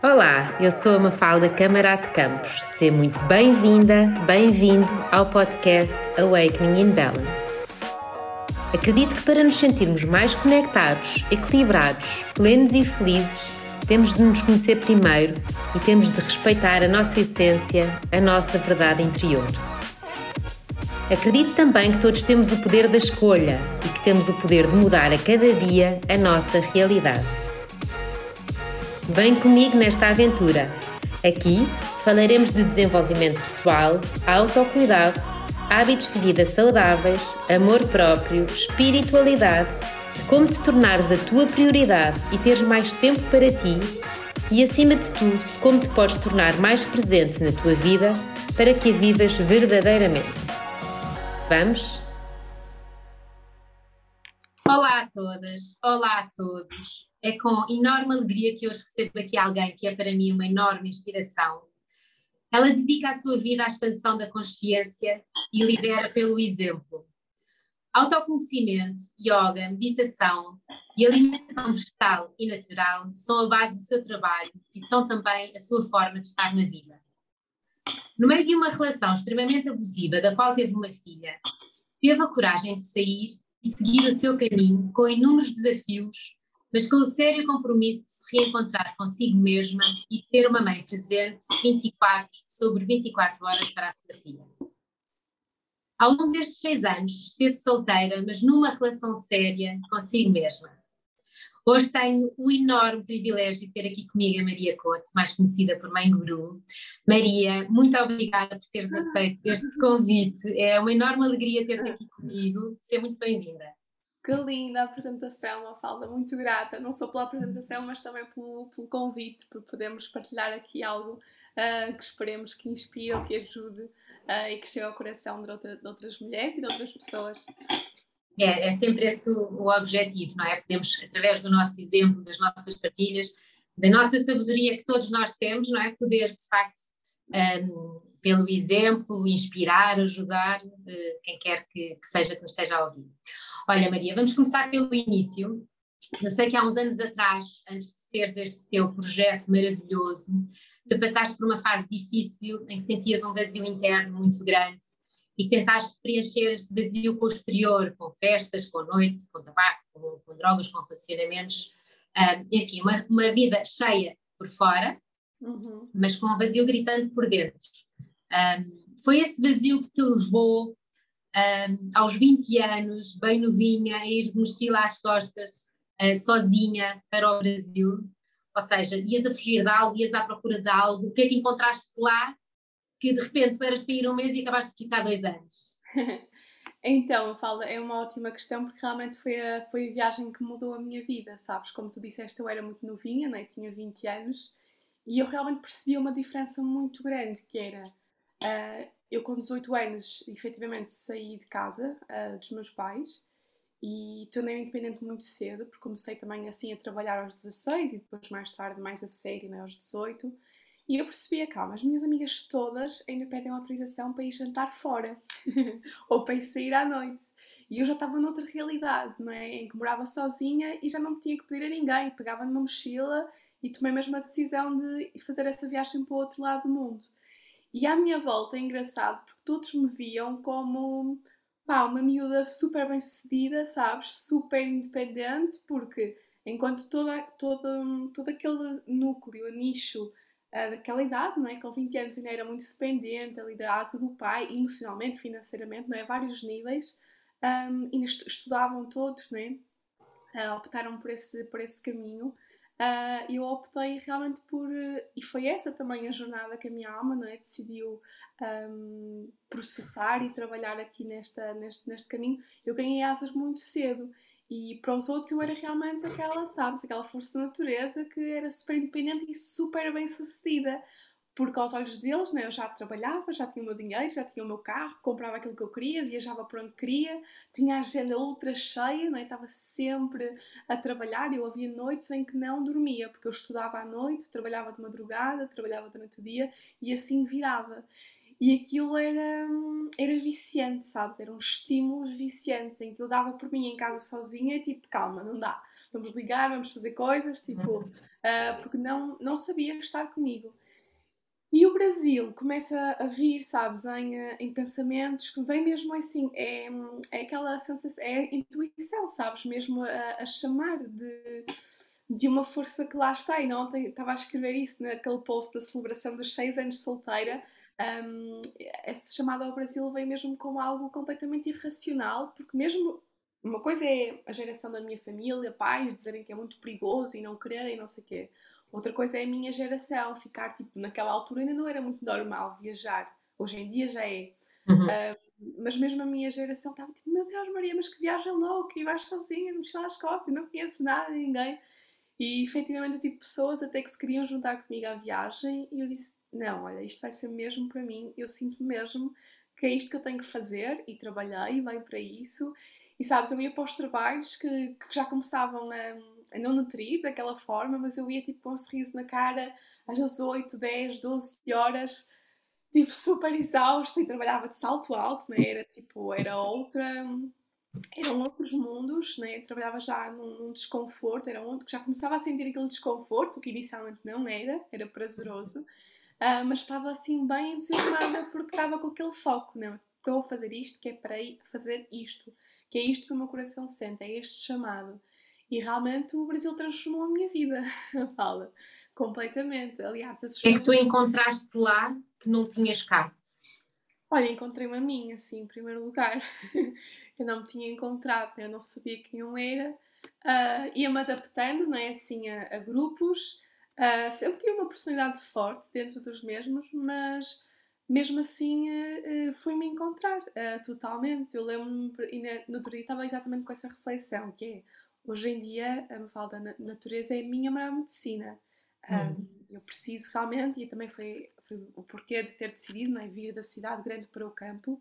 Olá, eu sou a Mafalda Camarate Campos. Seja muito bem-vinda, bem-vindo ao podcast Awakening in Balance. Acredito que para nos sentirmos mais conectados, equilibrados, plenos e felizes, temos de nos conhecer primeiro e temos de respeitar a nossa essência, a nossa verdade interior. Acredito também que todos temos o poder da escolha e que temos o poder de mudar a cada dia a nossa realidade. Vem comigo nesta aventura. Aqui falaremos de desenvolvimento pessoal, autocuidado, hábitos de vida saudáveis, amor próprio, espiritualidade, de como te tornares a tua prioridade e teres mais tempo para ti e, acima de tudo, como te podes tornar mais presente na tua vida para que a vivas verdadeiramente. Vamos? Olá a todas, olá a todos. É com enorme alegria que hoje recebo aqui alguém que é para mim uma enorme inspiração. Ela dedica a sua vida à expansão da consciência e lidera pelo exemplo. Autoconhecimento, yoga, meditação e alimentação vegetal e natural são a base do seu trabalho e são também a sua forma de estar na vida. No meio de uma relação extremamente abusiva, da qual teve uma filha, teve a coragem de sair e seguir o seu caminho com inúmeros desafios mas com o sério compromisso de se reencontrar consigo mesma e ter uma mãe presente 24 sobre 24 horas para a sua filha. Ao longo destes seis anos, esteve solteira, mas numa relação séria consigo mesma. Hoje tenho o enorme privilégio de ter aqui comigo a Maria Couto, mais conhecida por Mãe Guru. Maria, muito obrigada por teres aceito este convite. É uma enorme alegria ter-te aqui comigo. Seja muito bem-vinda. Que linda apresentação, uma falda muito grata, não só pela apresentação, mas também pelo, pelo convite, por podermos partilhar aqui algo uh, que esperemos que inspire ou que ajude uh, e que chegue ao coração de, outra, de, outras mulheres e de outras pessoas. É, é sempre esse o, o objetivo, não é? Podemos, através do nosso exemplo, das nossas partilhas, da nossa sabedoria que todos nós temos, não é? Poder, de facto, um, pelo exemplo, inspirar, ajudar uh, quem quer que, que, seja que nos esteja a ouvir. Olha, Maria, vamos começar pelo início. Eu sei que há uns anos atrás, antes de teres este teu projeto maravilhoso, tu passaste por uma fase difícil em que sentias um vazio interno muito grande e que tentaste preencher este vazio com o exterior, com festas, com noite, com tabaco, com, com drogas, com relacionamentos, um, enfim, uma, uma vida cheia por fora, uhum. mas com um vazio gritante por dentro. Um, foi esse vazio que te levou um, aos 20 anos, bem novinha, a ir de mochila às costas, uh, sozinha para o Brasil? Ou seja, ias a fugir de algo, ias à procura de algo, o que é que encontraste lá que de repente tu eras para ir um mês e acabaste de ficar dois anos? Então, Falda, é uma ótima questão porque realmente foi a, foi a viagem que mudou a minha vida, sabes? Como tu disseste, eu era muito novinha, né? tinha 20 anos, e eu realmente percebi uma diferença muito grande, que era Uh, eu com 18 anos, efetivamente, saí de casa uh, dos meus pais e tornei-me independente muito cedo, porque comecei também assim a trabalhar aos 16 e depois mais tarde mais a sério, né, aos 18. E eu percebi, calma, as minhas amigas todas ainda pedem autorização para ir jantar fora ou para ir sair à noite. E eu já estava noutra realidade, não é? Em que morava sozinha e já não tinha que pedir a ninguém. Pegava numa mochila e tomei mesmo a decisão de fazer essa viagem para o outro lado do mundo. E à minha volta é engraçado porque todos me viam como pá, uma miúda super bem sucedida, sabes? Super independente, porque enquanto toda, todo, todo aquele núcleo, nicho uh, daquela idade, não é? Com 20 anos ainda era muito dependente ali da asa do pai, emocionalmente, financeiramente, não é? Vários níveis, um, ainda estudavam todos, não é? Uh, optaram por esse, por esse caminho uh, eu optei realmente por. E foi essa também a jornada que a minha alma não é, decidiu um, processar e trabalhar aqui nesta, neste, neste caminho. Eu ganhei asas muito cedo. E para os outros eu era realmente aquela, sabes, aquela força da natureza que era super independente e super bem sucedida porque aos olhos deles né, eu já trabalhava, já tinha o meu dinheiro, já tinha o meu carro, comprava aquilo que eu queria, viajava para onde queria, tinha a agenda ultra cheia, né, estava sempre a trabalhar. Eu havia noites em que não dormia, porque eu estudava à noite, trabalhava de madrugada, trabalhava durante o dia e assim virava. E aquilo era, era viciante, sabes? Eram estímulos viciantes em que eu dava por mim em casa sozinha e tipo, calma, não dá vamos ligar, vamos fazer coisas, tipo, uh, porque não, não sabia estar comigo. E o Brasil começa a vir, sabes, em, em pensamentos que vem mesmo assim, é, é aquela sensação, é intuição, sabes, mesmo a, a chamar de, de uma força que lá está. E não ontem estava a escrever isso naquele post da celebração dos seis anos solteira. Um, essa chamada ao Brasil vem mesmo como algo completamente irracional, porque mesmo uma coisa é a geração da minha família, pais, dizerem que é muito perigoso e não quererem, não sei o quê. Outra coisa é a minha geração, ficar, tipo, naquela altura ainda não era muito normal viajar. Hoje em dia já é. Uhum. Uh, mas mesmo a minha geração estava tipo, meu Deus, Maria, mas que viagem louca, e vais sozinha, mexer às costas, e não conheces nada, ninguém. E efetivamente eu tive pessoas até que se queriam juntar comigo à viagem, e eu disse: não, olha, isto vai ser mesmo para mim, eu sinto mesmo que é isto que eu tenho que fazer, e trabalhei, bem para isso. E sabes, eu ia para os trabalhos que, que já começavam a a não nutrir daquela forma, mas eu ia tipo com um sorriso na cara às 8, 10, 12 horas, tipo super exausta e trabalhava de salto alto, né? era tipo, era outra, eram outros mundos, né? trabalhava já num, num desconforto, era onde que já começava a sentir aquele desconforto, que inicialmente não era, era prazeroso, uh, mas estava assim bem entusiasmada porque estava com aquele foco, não, né? estou a fazer isto, que é para fazer isto, que é isto que o meu coração sente, é este chamado. E realmente o Brasil transformou a minha vida, fala, completamente. Aliás, esses é que tu encontraste lá que não tinhas cá? Olha, encontrei-me a mim, assim, em primeiro lugar. eu não me tinha encontrado, né? eu não sabia quem eu era. Uh, Ia-me adaptando, não é? Assim, a, a grupos. Uh, sempre tinha uma personalidade forte dentro dos mesmos, mas mesmo assim uh, uh, fui-me encontrar uh, totalmente. Eu lembro-me, no outro dia estava exatamente com essa reflexão, que é Hoje em dia, a Mafalda da natureza é a minha maior medicina. Um, eu preciso realmente, e também foi, foi, o porquê de ter decidido não é, vir da cidade grande para o campo,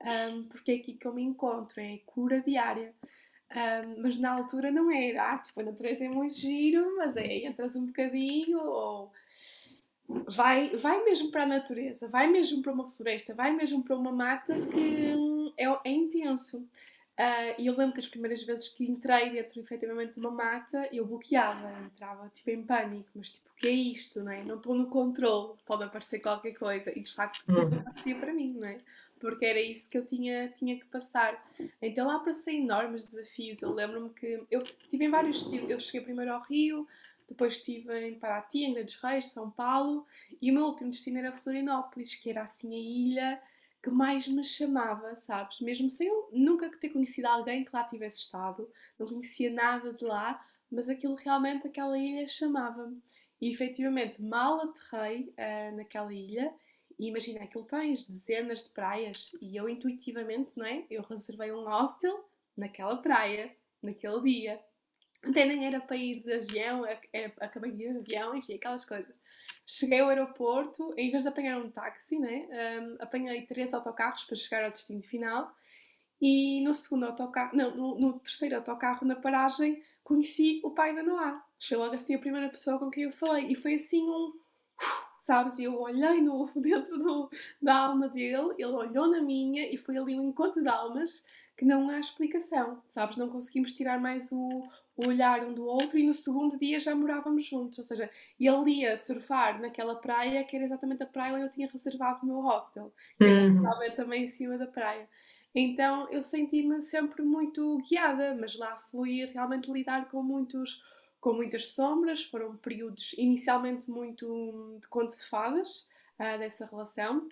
um, porque é aqui que eu me encontro, é cura diária. Um, mas na altura não era, ah, tipo, a natureza é muito giro, mas é, entras um bocadinho, ou vai, vai mesmo para a natureza, vai mesmo para uma floresta, vai mesmo para uma mata que hum, é, é intenso. Uh, e eu lembro que as primeiras vezes que entrei dentro efetivamente de uma mata, eu bloqueava, entrava tipo em pânico, mas tipo, o que é isto, não é? Não estou no controle, pode aparecer qualquer coisa. E de facto tudo uhum. aparecia para mim, não é? Porque era isso que eu tinha, tinha que passar. Então lá passei enormes desafios. Eu lembro-me que eu tive em vários estilos. Eu cheguei primeiro ao Rio, depois estive em Paraty, em Grandes Reis, São Paulo, e o meu último destino era Florianópolis, que era assim a ilha que mais me chamava, sabes? Mesmo sem eu nunca ter conhecido alguém que lá tivesse estado, não conhecia nada de lá, mas aquilo realmente, aquela ilha chamava-me. E efetivamente, mal aterrei uh, naquela ilha, e imagina, aquilo tens dezenas de praias, e eu intuitivamente, não é? Eu reservei um hostel naquela praia, naquele dia. Até nem era para ir de avião, era, acabei de ir de avião, enfim, aquelas coisas. Cheguei ao aeroporto, em vez de apanhar um táxi, né, um, apanhei três autocarros para chegar ao destino final. E no segundo autocarro, não, no, no terceiro autocarro, na paragem, conheci o pai da Noah. Foi logo assim a primeira pessoa com quem eu falei. E foi assim um. Sabes? Eu olhei no, dentro do, da alma dele, ele olhou na minha e foi ali um encontro de almas que não há explicação, sabes? Não conseguimos tirar mais o, o olhar um do outro e no segundo dia já morávamos juntos, ou seja, ele ia surfar naquela praia que era exatamente a praia onde eu tinha reservado o meu hostel, que uhum. estava também em cima da praia. Então eu senti-me sempre muito guiada, mas lá fui realmente lidar com muitos com muitas sombras, foram períodos inicialmente muito de conto de fadas uh, dessa relação,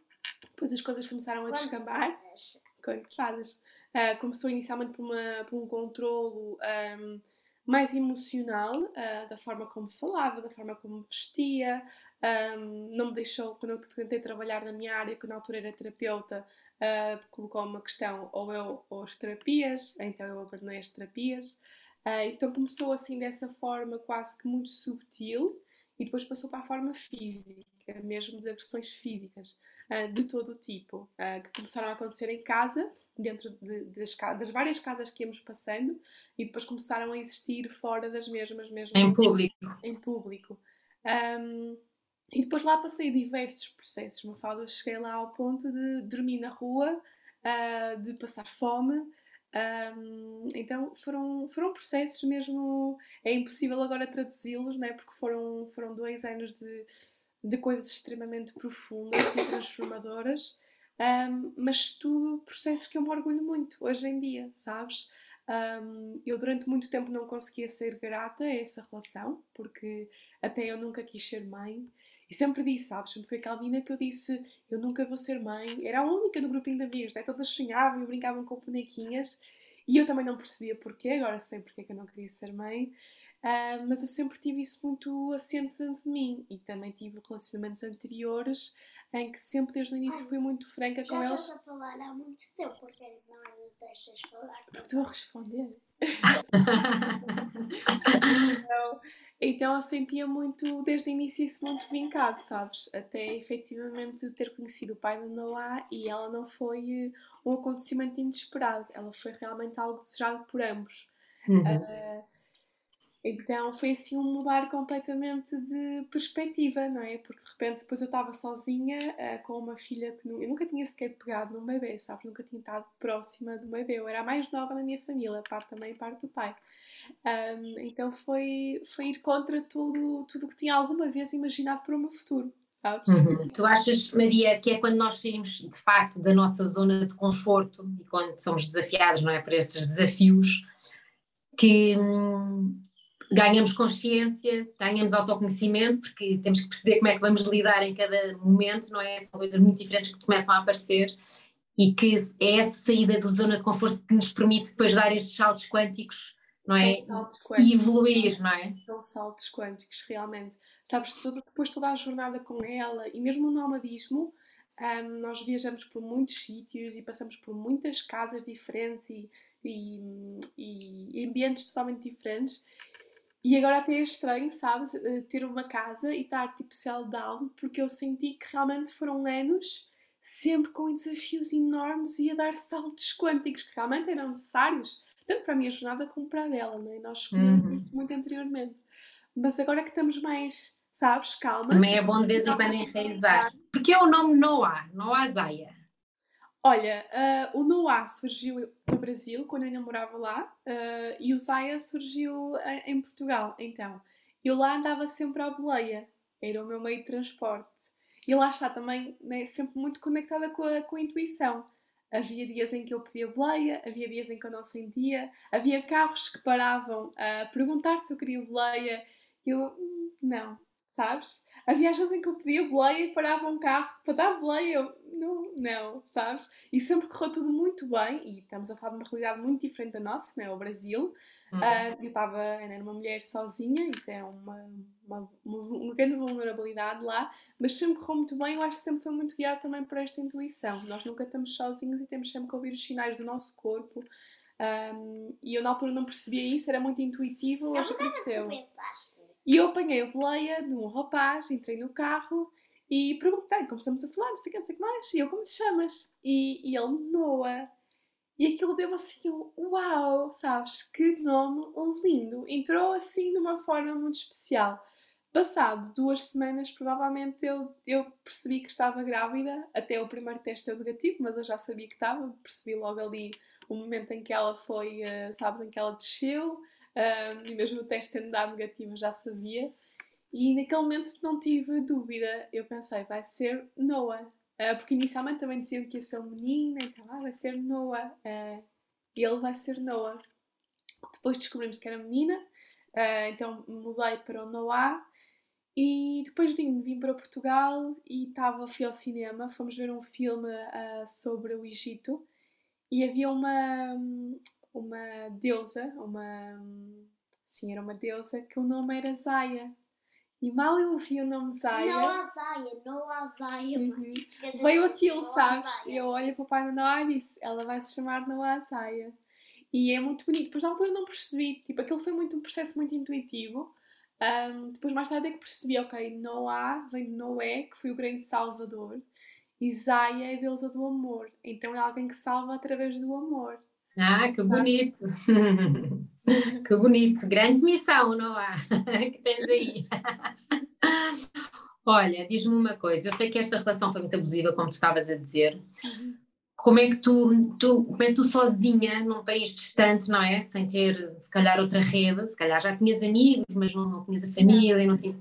depois as coisas começaram a descambar. Conto de fadas. Uh, começou inicialmente por, uma, por um controlo um, mais emocional, uh, da forma como falava, da forma como vestia. Um, não me deixou, quando eu tentei trabalhar na minha área, que na altura era terapeuta, uh, colocou uma questão ou eu ou as terapias, então eu abandonei as terapias. Então começou assim dessa forma quase que muito subtil e depois passou para a forma física, mesmo de agressões físicas uh, de todo o tipo, uh, que começaram a acontecer em casa, dentro de, das, das, várias casas que íamos passando, e depois começaram a existir fora das mesmas, mesmo em público. Em público. Um, e depois lá passei diversos processos. Uma falda cheguei lá ao ponto de dormir na rua, uh, de passar fome, Um, então foram, foram processos mesmo. É impossível agora traduzi-los, né? porque foram, foram dois anos de, de coisas extremamente profundas e transformadoras, um, mas tudo processos que eu me orgulho muito hoje em dia, sabes? Um, eu durante muito tempo não conseguia ser grata a essa relação, porque até eu nunca quis ser mãe. E sempre disse, sabes? Sempre foi menina que eu disse: Eu nunca vou ser mãe. Era a única no grupinho de amigos, né? todas sonhavam e brincavam com bonequinhas. E eu também não percebia porquê, agora sei porque é que eu não queria ser mãe. Uh, mas eu sempre tive isso muito assente dentro de mim. E também tive relacionamentos anteriores em que sempre desde o início fui muito franca com eles. Já estás a falar há muito tempo, porque não me deixas falar. Porque estou a responder. então, então eu sentia muito, desde o início, isso muito vincado, sabes? Até efetivamente ter conhecido o pai da Noah e ela não foi eh, um acontecimento inesperado, ela foi realmente algo desejado por ambos. Uhum. Uh, então foi assim um mudar completamente de perspectiva, não é? Porque de repente depois eu estava sozinha uh, com uma filha que eu nunca tinha sequer pegado num bebê, sabes? Nunca tinha estado próxima do bebê. Eu era a mais nova na minha família, parte da mãe e parte do pai. Um, então foi, foi ir contra tudo tudo que tinha alguma vez imaginado para o meu futuro. Uhum. Tu achas, Maria, que é quando nós saímos de facto da nossa zona de conforto e quando somos desafiados, não é, para esses desafios, que hum, ganhamos consciência, ganhamos autoconhecimento, porque temos que perceber como é que vamos lidar em cada momento, não é? São coisas muito diferentes que começam a aparecer e que é essa saída da zona de conforto que nos permite depois dar estes saltos quânticos, não é? E evoluir, não é? São saltos quânticos, realmente. Sabes, todo, depois toda a jornada com ela e mesmo o nomadismo, um, nós viajamos por muitos sítios e passamos por muitas casas diferentes e, e, e ambientes totalmente diferentes e agora até é estranho, sabes, eh, ter uma casa e estar tipo céu down, porque eu senti que realmente foram anos sempre com desafios enormes e a dar saltos quânticos que realmente eram necessários, tanto para a minha jornada como para a dela, não é? Nós escolhemos uhum. muito anteriormente. Mas agora que estamos mais, sabes, calma. Também é bom de vez em quando enraizar. Porque é o nome Noah, Noah Zaya. Olha, uh, o Noah surgiu no Brasil, quando eu ainda morava lá, uh, e o Zaya surgiu em, em Portugal. Então, eu lá andava sempre à boleia, era o meu meio de transporte. E lá está também, né, sempre muito conectada com a, com a intuição. Havia dias em que eu pedia boleia, havia dias em que eu não sentia, havia carros que paravam a perguntar se eu queria boleia. Eu, hum, não, sabes? Havia vezes em que eu pedia boleia e parava um carro para dar boleia. Eu, não, não, sabes? E sempre correu tudo muito bem, e estamos a falar de uma realidade muito diferente da nossa, que é o Brasil. Uhum. Uh, eu estava, era uma mulher sozinha, isso é uma, uma, uma, grande vulnerabilidade lá, mas sempre correu muito bem. Eu acho que sempre foi muito guiado também por esta intuição. Nós nunca estamos sozinhos e temos sempre que ouvir os sinais do nosso corpo. Um, e eu na altura não percebia isso, era muito intuitivo, hoje apareceu. E eu apanhei a boleia de um rapaz, entrei no carro e perguntei, começamos a falar, não sei o que, não sei o que mais. E eu, como te chamas? E, e ele, Noah. E aquilo deu assim um uau, sabes? Que nome lindo. Entrou assim de uma forma muito especial. Passado duas semanas, provavelmente eu, eu percebi que estava grávida. Até o primeiro teste deu negativo, mas eu já sabia que estava. Percebi logo ali o momento em que ela foi, uh, sabes, em que ela desceu. Uh, e mesmo o teste tendo dado negativo, já sabia. E naquele momento não tive dúvida, eu pensei, vai ser Noah. Uh, porque inicialmente também diziam que ia ser um menino, então ah, vai ser Noah. Uh, ele vai ser Noah. Depois descobrimos que era menina, uh, então mudei para o Noah. E depois vim, vim para Portugal e estava, fui ao cinema, fomos ver um filme sobre o Egito e havia uma, uma deusa, uma, sim, era uma deusa, que o nome era Zaya. E mal eu ouvi o nome Zaya. Não há Zaya, não há Zaya. Uhum. Veio aquilo, sabes? Eu olho para o pai Noah e disse: ela vai se chamar Noah Zaya. E é muito bonito. Depois na altura não percebi. Tipo, aquilo foi muito um processo muito intuitivo. Um, depois mais tarde é que percebi: ok, Noah vem de Noé, que foi o grande salvador. E Zaya é deusa do amor. Então é alguém que salva através do amor. Ah, que bonito! que bonito! Grande missão, não há? que tens aí. Olha, diz-me uma coisa, eu sei que esta relação foi muito abusiva, como tu estavas a dizer. como é que tu, tu, como é que tu sozinha, num país distante, não é? Sem ter, se calhar, outra rede, se calhar já tinhas amigos, mas não, não tinhas a família, não tinha...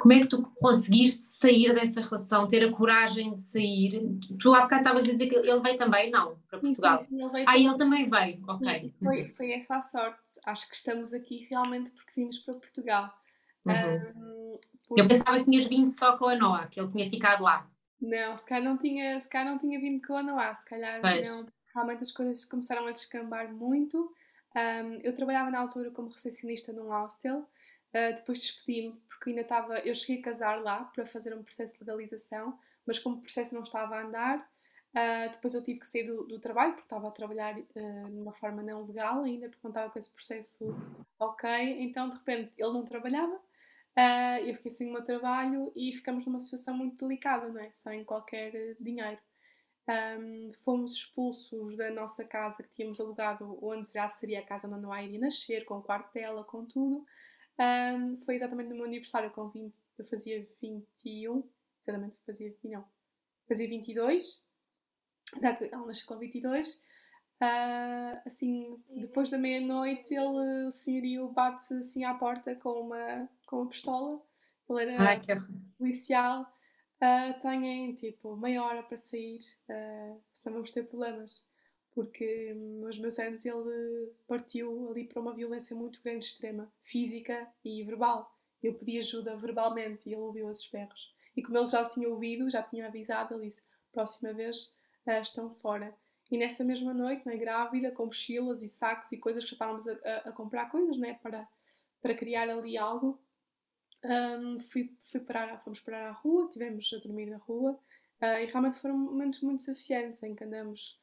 Como é que tu conseguiste sair dessa relação, ter a coragem de sair? Tu, tu há bocado estavas a dizer que ele veio também, não, para sim, Portugal. Sim, sim, ele veio ah, também. ele também veio, ok. Foi, foi essa a sorte. Acho que estamos aqui realmente porque vimos para Portugal. Uhum. Um, Eu pensava que tinhas vindo só com a Noah, que ele tinha ficado lá. Não, se calhar não tinha, se calhar não tinha vindo com a Noah, se calhar não. Realmente as coisas começaram a descambar muito. Um, eu trabalhava na altura como recepcionista num hostel, uh, depois despedi-me porque ainda estava. Eu cheguei a casar lá para fazer um processo de legalização, mas como o processo não estava a andar, uh, depois eu tive que sair do, do trabalho porque estava a trabalhar uh, de uma forma não legal ainda, porque não estava com esse processo ok. Então de repente ele não trabalhava. Uh, eu fiquei sem o meu trabalho e ficamos numa situação muito delicada, não é? Sem qualquer dinheiro. Um, fomos expulsos da nossa casa que tínhamos alugado, onde já seria a casa onde a Noah iria nascer, com o quarto dela, com tudo. Um, foi exatamente no meu aniversário, com 20, eu fazia 21, exatamente, fazia, não, fazia 22, exato, ela nasceu com 22. Uh, assim, depois da meia-noite, ele, o senhorio bate assim à porta com uma, com uma pistola. Ele era Ai, que policial. Uh, têm tipo meia hora para sair, uh, senão vamos ter problemas. Porque hum, nos meus anos ele partiu ali para uma violência muito grande, extrema, física e verbal. Eu pedi ajuda verbalmente e ele ouviu os berros. E como ele já tinha ouvido, já tinha avisado, ele disse: próxima vez uh, estão fora. E nessa mesma noite, né, grávida, com mochilas e sacos e coisas que estávamos a, a, a comprar coisas, né, para, para criar ali algo, um, fui, fui parar, fomos parar à rua, tivemos a dormir na rua uh, e realmente foram momentos muito desafiantes em que andamos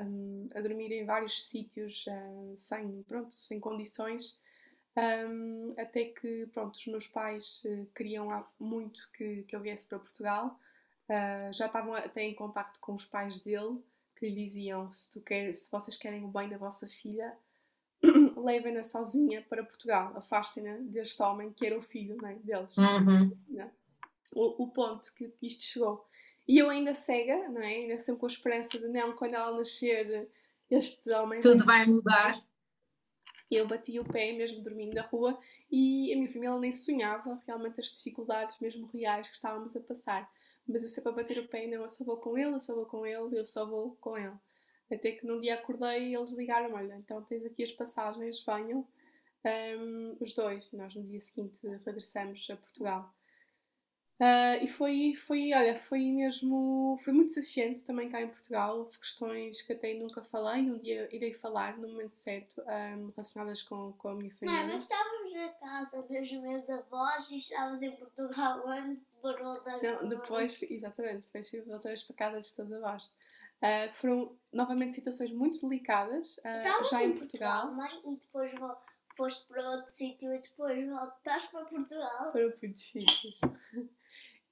um, a dormir em vários sítios uh, sem, pronto, sem condições. Até que pronto, os meus pais queriam muito que, que eu viesse para Portugal, já estavam até em contacto com os pais dele, que lhe diziam: se, tu quer, se vocês querem o bem da vossa filha, levem-na sozinha para Portugal, afastem-na deste homem que era o filho né, deles. Uhum. O, o, ponto que isto chegou. E eu ainda cega, não é? ainda sempre com a esperança de não, quando ela nascer, este homem. Tudo vai mudar. Eu bati o pé, mesmo dormindo na rua, e a minha família nem sonhava realmente as dificuldades, mesmo reais, que estávamos a passar. Mas eu sempre a bater o pé, não, eu só vou com ele, eu só vou com ele, eu só vou com ele. Até que num dia acordei e eles ligaram: Olha, então tens aqui as passagens, venham um, os dois. Nós no dia seguinte regressamos a Portugal. Uh, e foi, foi, olha, foi mesmo, foi muito desafiante também cá em Portugal. Houve questões que até nunca falei, um dia irei falar no momento certo, um, relacionadas com, com a minha família. Mãe, mas estávamos na casa dos meus avós e estávamos em Portugal antes parou da Não, depois, exatamente, depois vez para casa dos teus avós. Uh, foram novamente situações muito delicadas uh, já em Portugal. Portugal mãe, e depois foste para outro sítio e depois voltaste para Portugal. Para sítios.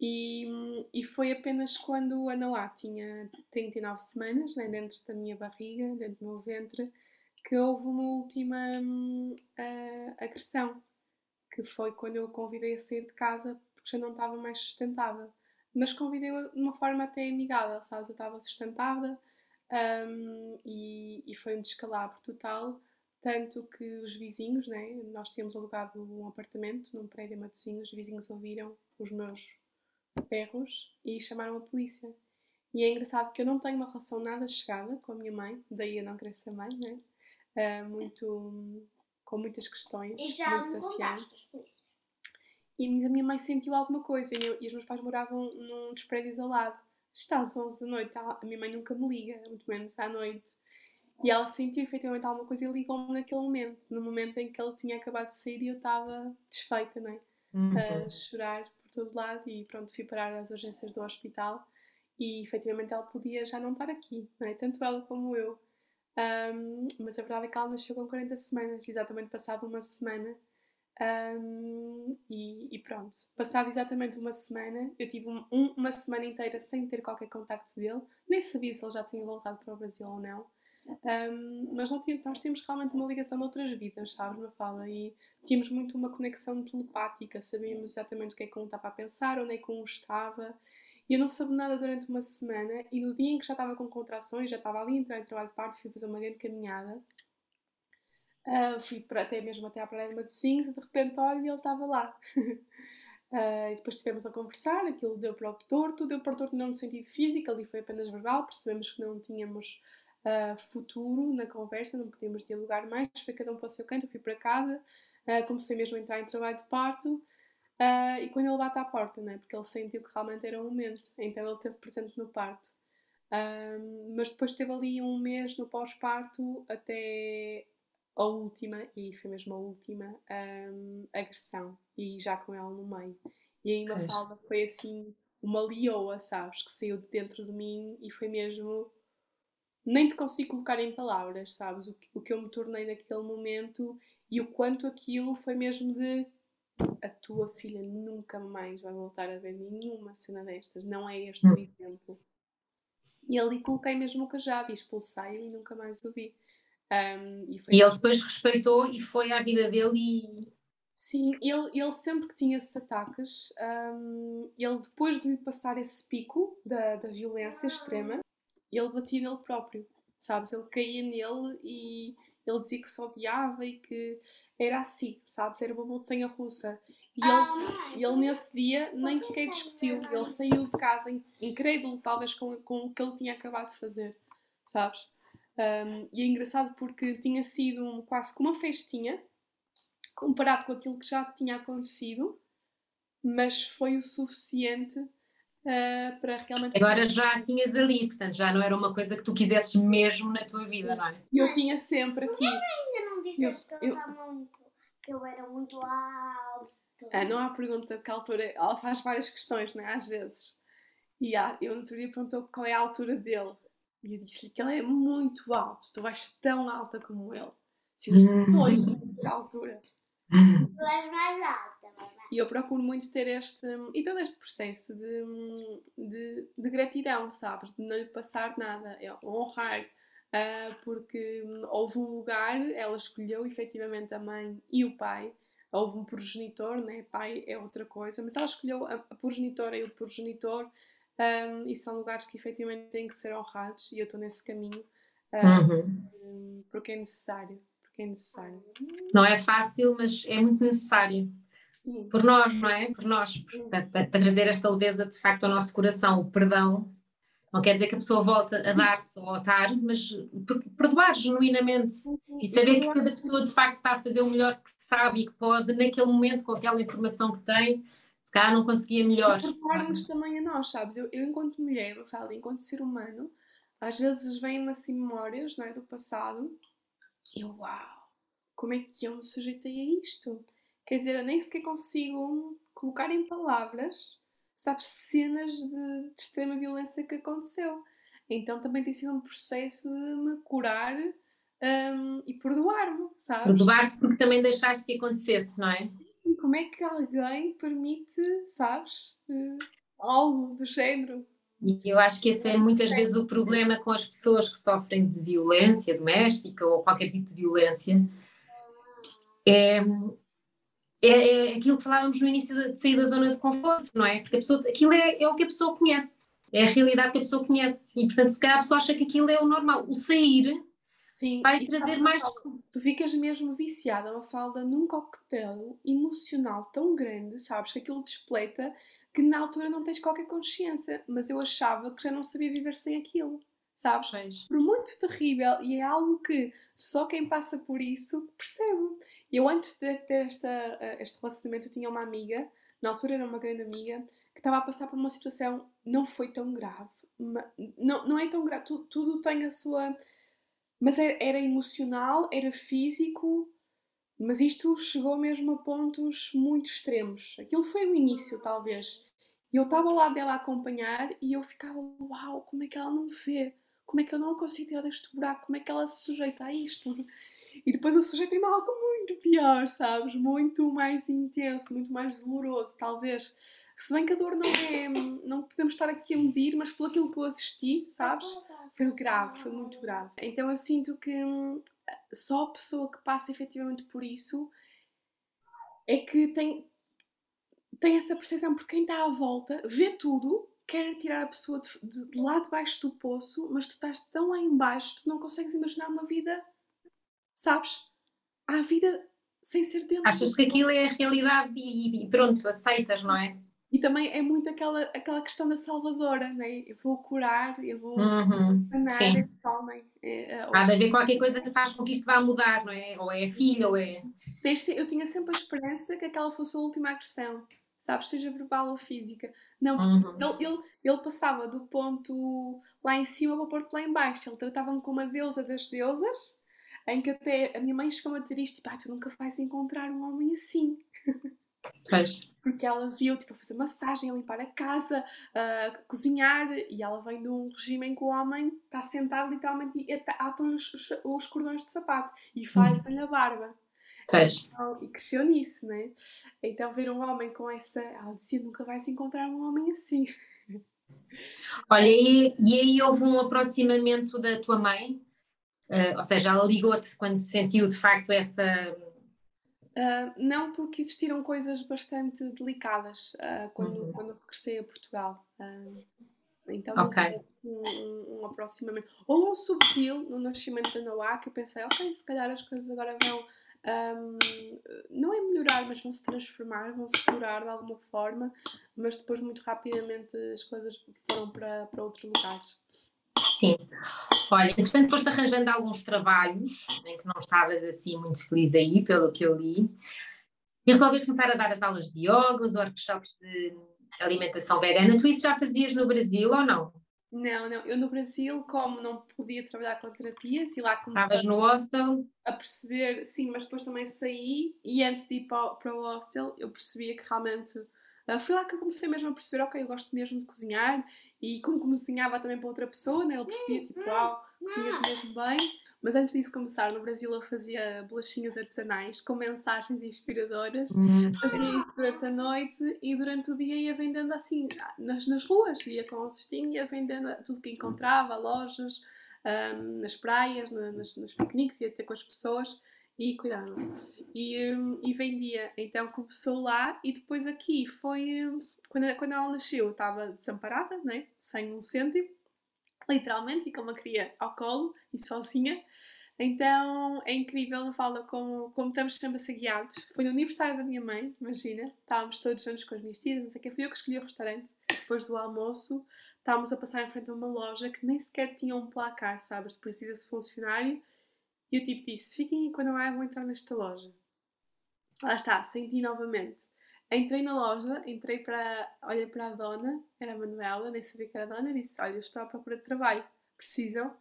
E, e foi apenas quando a Noah tinha 39 semanas, né, dentro da minha barriga, dentro do meu ventre, que houve uma última uh, agressão, que foi quando eu a convidei a sair de casa porque já não estava mais sustentável. Mas convidei-a de uma forma até amigável, sabes? Eu estava sustentada um, e, e foi um descalabro total, tanto que os vizinhos, né, nós tínhamos alugado um apartamento num prédio em Matosinhos, os vizinhos ouviram os meus berros e chamaram a polícia. E é engraçado que eu não tenho uma relação nada chegada com a minha mãe, daí eu não querer ser mãe, né? Uh, muito, com muitas questões, e já muito me desafiantes. E a minha mãe sentiu alguma coisa e, eu, e os meus pais moravam num prédio isolado. Está às 11 da noite, a minha mãe nunca me liga, muito menos à noite. E ela sentiu efetivamente alguma coisa e ligou-me naquele momento, no momento em que ele tinha acabado de sair e eu estava desfeita, não é? Uhum. A chorar por todo lado e pronto, fui parar às urgências do hospital e efetivamente ela podia já não estar aqui, não é? Tanto ela como eu. Um, mas a verdade é que ela nasceu com 40 semanas, exatamente passada uma semana. Um, e, e, pronto, passado exatamente uma semana, eu tive um, uma semana inteira sem ter qualquer contacto dele, nem sabia se ele já tinha voltado para o Brasil ou não. Um, mas nós tínhamos, nós tínhamos realmente uma ligação de outras vidas, sabes, fala, e tínhamos muito uma conexão telepática, sabíamos exatamente o que é que um estava a pensar, onde é que um estava, E eu não soube nada durante uma semana. E no dia em que já estava com contrações, já estava ali a entrar em trabalho de parto, fui fazer uma grande caminhada. Uh, fui para, até mesmo até à praia de Matosinhos e de repente olho e ele estava lá. Uh, depois estivemos a conversar, aquilo deu para o torto, deu para o torto não no sentido físico, ali foi apenas verbal, percebemos que não tínhamos uh, futuro na conversa, não podíamos dialogar mais, foi cada um para o seu canto, eu fui para casa, uh, comecei mesmo a entrar em trabalho de parto, e quando ele bate à porta, né, porque ele sentiu que realmente era o momento, então ele esteve presente no parto. mas depois esteve ali um mês no pós-parto até a última, e foi mesmo a última, um, agressão, e já com ela no meio. E aí uma falda foi assim, uma leoa, sabes, que saiu de dentro de mim e foi mesmo. Nem te consigo colocar em palavras, sabes, o que, o que eu me tornei naquele momento e o quanto aquilo foi mesmo de a tua filha nunca mais vai voltar a ver nenhuma cena destas, não é este o hum. exemplo. E ali coloquei mesmo o cajado e expulsei-o e nunca mais o vi. Um, e, e ele depois respeitou e foi à vida dele e. Sim, ele, ele sempre que tinha esses ataques, um, ele depois de lhe passar esse pico da, da violência extrema, ele batia nele próprio, sabes? Ele caía nele e ele dizia que se odiava e que era assim, sabes? Era uma montanha russa. E ele, ele nesse dia nem sequer discutiu, ele saiu de casa incrédulo, talvez com, com o que ele tinha acabado de fazer, sabes? Um, e é engraçado porque tinha sido um, quase como uma festinha, comparado com aquilo que já tinha acontecido, mas foi o suficiente uh, para realmente. Agora já tinhas ali, portanto já não era uma coisa que tu quisesses mesmo na tua vida, não é? Eu tinha sempre aqui. Mas ainda não disseste eu, que, eu, eu... Muito, que eu era muito alto. Ah, não há pergunta de que altura. Ela faz várias questões, não é? Às vezes. E ah, eu no outro dia perguntou qual é a altura dele. E eu disse-lhe que ele é muito alto, tu vais tão alta como ele. Se eu estou de altura. Tu és mais alta, E eu procuro muito ter este. e todo este processo de, de, de gratidão, sabes? De não lhe passar nada, é honrar. Uh, porque houve um lugar, ela escolheu efetivamente a mãe e o pai. Houve um progenitor, né? pai é outra coisa, mas ela escolheu a, a progenitora e o progenitor um, e são lugares que efetivamente têm que ser honrados e eu estou nesse caminho um, uhum. porque é necessário porque é necessário não é fácil mas é muito necessário Sim. por nós não é por nós para, para, trazer esta leveza de facto ao nosso coração o perdão não quer dizer que a pessoa volte a dar-se ou a estar, mas perdoar genuinamente e saber que cada pessoa de facto está a fazer o melhor que sabe e que pode naquele momento com aquela informação que tem se calhar não conseguia melhor. Preparar-nos também a nós, sabes? Eu, eu enquanto mulher, eu falo, enquanto ser humano, às vezes vêm-me assim memórias não é, do passado e eu, uau, como é que eu me sujeitei a isto? Quer dizer, eu nem sequer consigo colocar em palavras, sabes, cenas de, de extrema violência que aconteceu. Então também tem sido um processo de me curar um, e perdoar-me, sabes? Perdoar porque também deixaste que acontecesse, não é? como é que alguém permite, sabes, uh, algo do género? E eu acho que esse é muitas vezes o problema com as pessoas que sofrem de violência doméstica ou qualquer tipo de violência. É, é, é aquilo que falávamos no início de sair da zona de conforto, não é? Porque a pessoa, aquilo é, é o que a pessoa conhece, é a realidade que a pessoa conhece. E portanto, se calhar a pessoa acha que aquilo é o normal. O sair Sim, vai trazer mais. Tu ficas mesmo viciada, uma falda, num coquetel emocional tão grande, sabes? Que aquilo despleta que na altura não tens qualquer consciência. Mas eu achava que já não sabia viver sem aquilo, sabes? Pois. Por muito terrível e é algo que só quem passa por isso percebe. Eu, antes de ter esta, eh, este relacionamento, eu tinha uma amiga, na altura era uma grande amiga, que estava a passar por uma situação, não foi tão grave, não, não é tão grave, tudo, tudo tem a sua mas era, era emocional, era físico, mas isto chegou mesmo a pontos muito extremos. Aquilo foi o início, talvez. E eu estava lá dela a acompanhar e eu ficava, uau, como é que ela não vê? Como é que eu não consigo tirar deste buraco? Como é que ela se sujeita a isto? E depois eu sujeitei-me a algo muito pior, sabes? Muito mais intenso, muito mais doloroso, talvez. Se bem que a dor não é. Não podemos estar aqui a medir, mas pelo aquilo que eu assisti, sabes? Foi grave, foi muito grave. Então eu sinto que hum, só a pessoa que passa efetivamente por isso é que tem, tem essa percepção, porque quem está à volta vê tudo, quer tirar a pessoa de, de, lá de baixo do poço, mas tu estás tão lá embaixo, tu não consegues imaginar uma vida, sabes? Há vida sem ser dentro. Achas que aquilo é a realidade e, e pronto, aceitas, não é? E também é muito aquela, aquela questão da salvadora, né? Eu vou curar, eu vou uhum, sanar sim. este homem. É, Há de haver qualquer coisa que faz com que isto vá mudar, não é? Ou é a filha, ou é. Eu tinha sempre a esperança que aquela fosse a última agressão, sabes? Seja verbal ou física. Não, porque Uhum. ele, ele, ele passava do ponto lá em cima para o ponto lá em baixo. Ele tratava-me como a deusa das deusas, em que até a minha mãe chegou a dizer isto: tipo, ah, tu nunca vais encontrar um homem assim. Pois. porque ela viu tipo a fazer massagem, a limpar a casa, a cozinhar e ela vem de um regime em que o homem está sentado literalmente e ata- atam-lhe os, os- os cordões de sapato e faz-lhe a barba. Pois. Então, E cresceu nisso, né? Então ver um homem com essa. Ela dizia: nunca vais encontrar um homem assim. Olha, e, e aí houve um aproximamento da tua mãe? Ah, ou seja, ela ligou-te quando sentiu de facto essa. Ah, não porque existiram coisas bastante delicadas ah, quando, Uhum. quando regressei a Portugal. Ah, então Ok. houve um, um, um aproximamento. Ou um subtil no nascimento da Noah que eu pensei, ok, se calhar as coisas agora vão ahm, não é melhorar, mas vão se transformar, vão se curar de alguma forma, mas depois muito rapidamente as coisas foram para, para outros lugares. Sim. Olha, entretanto, foste arranjando alguns trabalhos em que não estavas assim muito feliz aí, pelo que eu li, e resolveste começar a dar as aulas de yoga, os workshops de alimentação vegana. Tu isso já fazias no Brasil ou não? Não, não, eu no Brasil, como não podia trabalhar com terapias, e lá comecei Estavas no hostel? a perceber, sim, mas depois também saí e antes de ir para o hostel eu percebia que realmente ah, foi lá que eu comecei mesmo a perceber, ok, eu gosto mesmo de cozinhar e como cozinhava também para outra pessoa, né, eu percebia tipo, uau, cozinhas mesmo bem. Mas antes disso começar, no Brasil eu fazia bolachinhas artesanais com mensagens inspiradoras. Hum, Fazia isso durante a noite e durante o dia ia vendendo assim nas, nas ruas, ia com um cestinho, ia vendendo tudo que encontrava, lojas, ahm, nas praias, na- nas, nos piqueniques, ia ter com as pessoas e cuidava. E, hum, e vendia. Então começou lá e depois aqui foi. hum, Quando, quando ela nasceu, eu estava desamparada, né? sem um cêntimo, literalmente, e com uma cria ao colo e sozinha. Então é incrível, fala como, como estamos sempre a ser guiados. Foi no aniversário da minha mãe, imagina, estávamos todos juntos com as minhas tias, não sei o que, fui eu que escolhi o restaurante. Depois do almoço, estávamos a passar em frente a uma loja que nem sequer tinha um placar, sabes? Precisa-se funcionário. E eu tipo disse: fiquem quando eu vou entrar nesta loja. Lá está, senti novamente. Entrei na loja, entrei para. Olhei para a dona, era a Manuela, nem sabia que era a dona, disse: Olha, estou à procura de trabalho, precisam?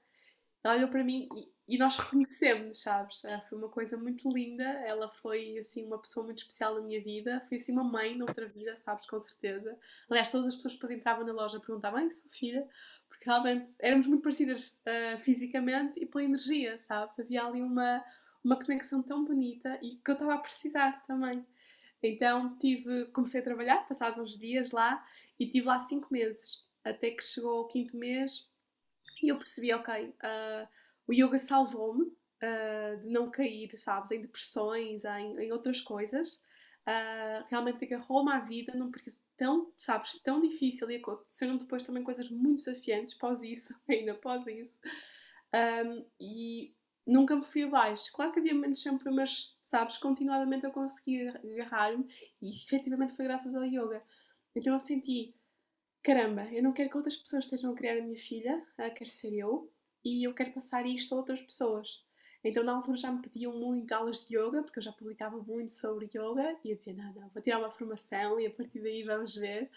Ela olhou para mim e, e nós reconhecemos, sabes? Foi uma coisa muito linda. Ela foi, assim, uma pessoa muito especial na minha vida. Foi, assim, uma mãe noutra vida, sabes? Com certeza. Aliás, todas as pessoas que depois entravam na loja perguntavam: Ai, filha? Realmente éramos muito parecidas ah, fisicamente e pela energia, sabes? Havia ali uma, uma conexão tão bonita e que eu estava a precisar também. Então tive, comecei a trabalhar, passados uns dias lá, e tive lá cinco meses, até que chegou o quinto mês e eu percebi, ok, ah, o yoga salvou-me ah, de não cair, sabes, em depressões, em, em outras coisas. Ah, realmente agarrou-me à vida num período tão, sabes, tão difícil e aconteceram depois também coisas muito desafiantes pós isso, ainda pós isso. Um, e nunca me fui abaixo. Claro que havia momentos sempre, mas sabes, continuadamente eu consegui agarrar-me e efetivamente foi graças ao yoga. Então eu senti, caramba, eu não quero que outras pessoas estejam a criar a minha filha, quero ser eu e eu quero passar isto a outras pessoas. Então na altura já me pediam muito aulas de yoga, porque eu já publicava muito sobre yoga e eu dizia, não, não, vou tirar uma formação e a partir daí vamos ver.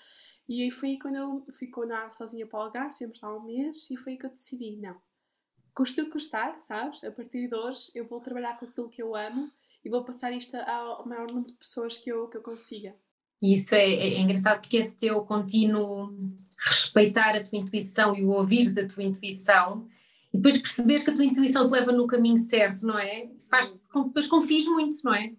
E aí foi quando eu fui com sozinha para o Algarve, tivemos lá um mês e foi aí que eu decidi, não, custa custar, sabes? A partir de hoje eu vou trabalhar com aquilo que eu amo e vou passar isto ao maior número de pessoas que eu, que eu consiga. Isso é, é engraçado porque esse teu contínuo respeitar a tua intuição e o ouvires a tua intuição e depois perceberes que a tua intuição te leva no caminho certo, não é? Faz depois confies muito, não é?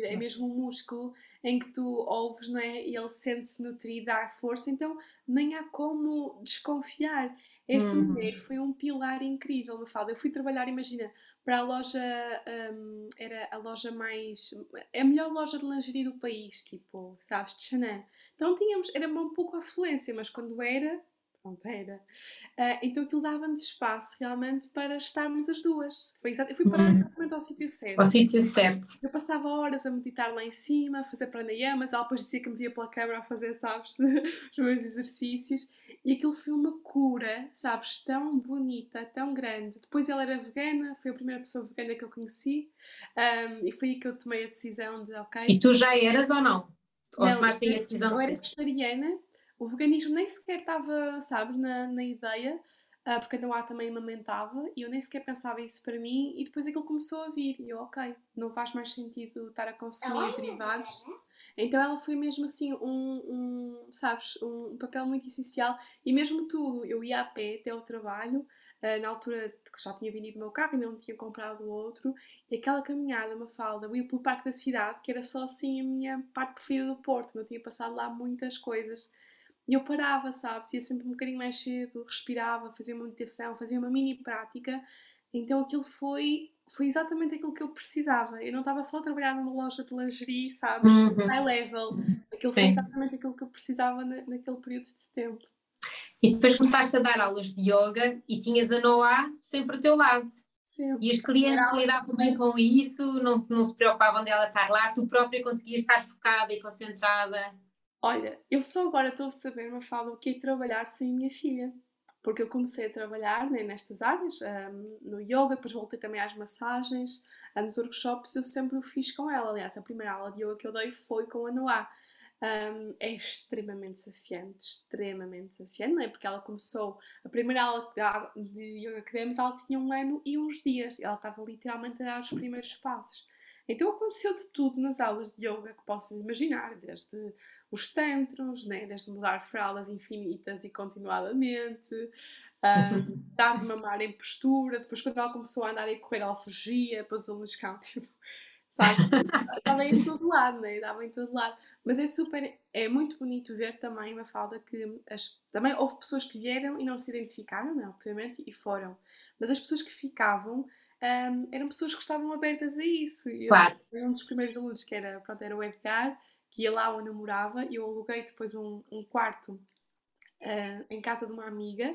É mesmo um músculo em que tu ouves, não é? E ele sente-se nutrido, dá força, então nem há como desconfiar. Essa Uhum. mulher foi um pilar incrível, me fala. Eu fui trabalhar, imagina, para a loja, hum, era a loja mais. é a melhor loja de lingerie do país, tipo, sabes, de Chanel. Então tínhamos, era um pouco afluência, mas quando era, pronto, era. Uh, então aquilo dava-nos espaço realmente para estarmos as duas. Foi exato, eu fui parar uhum. exatamente ao sítio certo. Ao sítio certo. Eu passava horas a meditar lá em cima, a fazer pranayamas, ela depois dizia que me via pela câmera a fazer, sabes, os meus exercícios. E aquilo foi uma cura, sabes, tão bonita, tão grande. Depois ela era vegana, foi a primeira pessoa vegana que eu conheci. Um, e foi aí que eu tomei a decisão de, ok... E tu já eras ou não? Ou não, tomaste a decisão de ser? Eu era vegetariana o veganismo nem sequer estava, sabes, na, na ideia, uh, porque a Noah também amamentava e eu nem sequer pensava isso para mim e depois aquilo começou a vir e eu, ok, não faz mais sentido estar a consumir derivados. Então ela foi mesmo assim um, um, sabes, um papel muito essencial e mesmo tudo, eu ia a pé até ao trabalho, Uh, na altura que já tinha vendido o meu carro, ainda não tinha comprado outro, e aquela caminhada, uma falda, eu ia pelo parque da cidade, que era só assim a minha parte preferida do Porto, não tinha passado lá muitas coisas. E eu parava, sabes? Ia sempre um bocadinho mais cedo, respirava, fazia uma meditação, fazia uma mini prática. Então aquilo foi, foi exatamente aquilo que eu precisava. Eu não estava só a trabalhar numa loja de lingerie, sabes? Uhum. High level. Aquilo Sim. foi exatamente aquilo que eu precisava na, naquele período de tempo. E depois começaste a dar aulas de yoga e tinhas a Noah sempre ao teu lado. Sim. E os clientes lidavam bem com isso, não se, não se preocupavam dela estar lá, tu própria conseguias estar focada e concentrada. Olha, eu só agora estou a saber, uma fala, o que é trabalhar sem minha filha. Porque eu comecei a trabalhar né, nestas áreas, um, no yoga, depois voltei também às massagens, nos workshops, eu sempre o fiz com ela. Aliás, a primeira aula de yoga que eu dei foi com a Noah. Um, é extremamente desafiante, extremamente desafiante, não é? Porque ela começou, a primeira aula de yoga que demos, ela tinha um ano e uns dias, ela estava literalmente a dar os primeiros passos. Então aconteceu de tudo nas aulas de yoga que possas imaginar, desde os tantros, né? desde mudar fraldas infinitas e continuadamente, um, dar de mamar em postura, depois quando ela começou a andar e correr ela fugia, os alunos cá, tipo, sabe? Estava em todo lado, né? Dava em todo lado. Mas é super, é muito bonito ver também uma falda que as, também houve pessoas que vieram e não se identificaram, né? obviamente, e foram. Mas as pessoas que ficavam um, eram pessoas que estavam abertas a isso. Claro. Eu, um dos primeiros alunos que era, pronto, era o Edgar, que ia lá onde eu morava, e eu aluguei depois um, um quarto uh, em casa de uma amiga.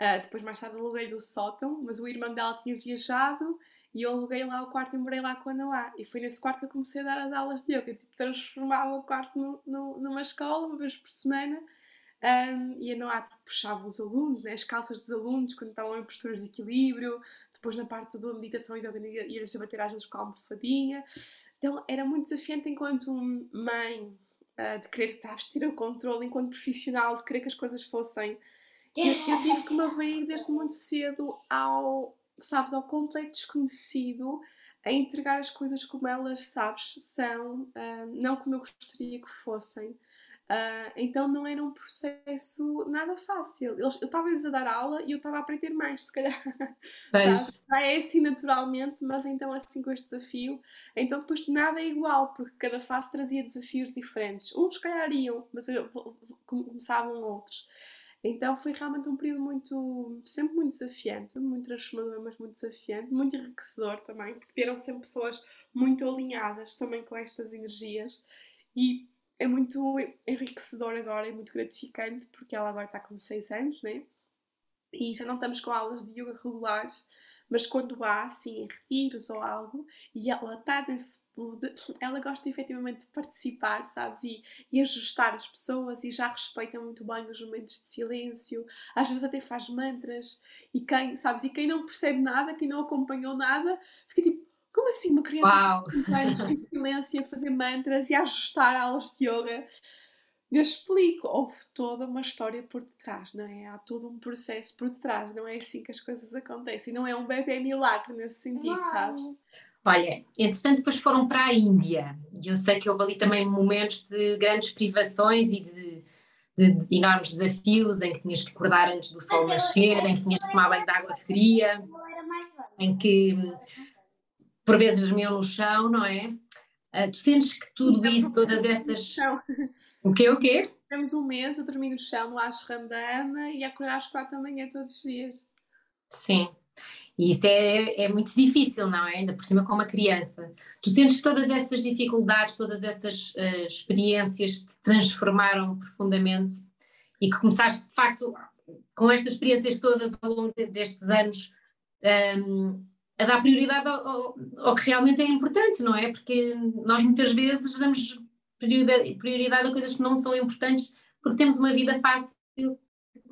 Uh, depois, mais tarde, aluguei do sótão, mas o irmão dela tinha viajado e eu aluguei lá o quarto e morei lá com a Noá. E foi nesse quarto que eu comecei a dar as aulas de yoga. Eu, tipo, transformava o quarto no, no, numa escola, uma vez por semana. Um, e a Noá tipo, puxava os alunos, né, as calças dos alunos, quando estavam em posturas de equilíbrio. Depois, na parte da meditação e da ia-lhes bater às vezes com a almofadinha. Então, era muito desafiante enquanto mãe uh, de querer, sabes, ter o controle, enquanto profissional, de querer que as coisas fossem. Eu, eu tive que me abrir desde muito cedo ao, sabes, ao completo desconhecido, a entregar as coisas como elas, sabes, são, uh, não como eu gostaria que fossem. Uh, então não era um processo nada fácil. Eu estava-lhes a dar aula e eu estava a aprender mais, se calhar. Já é assim naturalmente, mas então assim com este desafio. Então depois nada é igual, porque cada fase trazia desafios diferentes. Uns se calhar iam, mas começavam outros. Então foi realmente um período muito, sempre muito desafiante, muito transformador, mas muito desafiante, muito enriquecedor também, porque vieram sempre pessoas muito alinhadas também com estas energias. E é muito enriquecedor agora e muito gratificante porque ela agora está com 6 anos, né? E já não estamos com aulas de yoga regulares, mas quando há, assim, retiros ou algo, e ela está nesse mood, ela gosta efetivamente de participar, sabes? E, e ajustar as pessoas e já respeita muito bem os momentos de silêncio, às vezes até faz mantras, e quem, sabes? E quem não percebe nada, quem não acompanhou nada, fica tipo, como assim uma criança em silêncio a fazer mantras e a ajustar aulas de yoga? Eu explico, houve toda uma história por detrás, não é? Há todo um processo por detrás, não é assim que as coisas acontecem, não é um bebê milagre nesse sentido, não. sabes? Olha, entretanto depois foram para a Índia e eu sei que houve ali também momentos de grandes privações e de, de, de enormes desafios em que tinhas que acordar antes do sol nascer, em que tinhas que tomar banho de água fria, em que por vezes dormiam no chão, não é? Uh, tu sentes que tudo isso, todas essas. O quê? O quê? Temos um mês a dormir no chão no ashram da Ana e a acordar às quatro da manhã todos os dias. Sim. E isso é, é muito difícil, não é? Ainda por cima com uma criança. Tu sentes que todas essas dificuldades, todas essas uh, experiências se transformaram profundamente e que começaste, de facto, com estas experiências todas ao longo destes anos, um, ehm, a dar prioridade ao, ao, ao, que realmente é importante, não é? Porque nós muitas vezes damos prioridade, prioridade a coisas que não são importantes porque temos uma vida fácil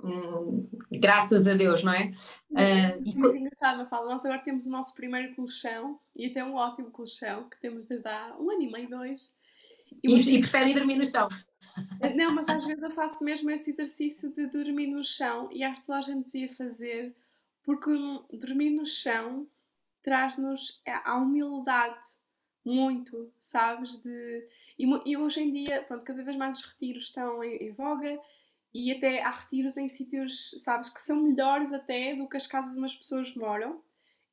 Hum, graças a Deus, não é? Uh, e muito engraçado, Mafalda. Nós agora temos o nosso primeiro colchão e até um ótimo colchão que temos desde há um ano e meio, dois. E, e, e preferem dormir no chão? Não, mas às vezes eu faço mesmo esse exercício de dormir no chão e acho que toda a gente devia fazer porque dormir no chão traz-nos a humildade muito, sabes? De... E, e, hoje em dia, pronto, cada vez mais os retiros estão em, em voga e até há retiros em sítios, sabes, que são melhores até do que as casas onde as pessoas moram,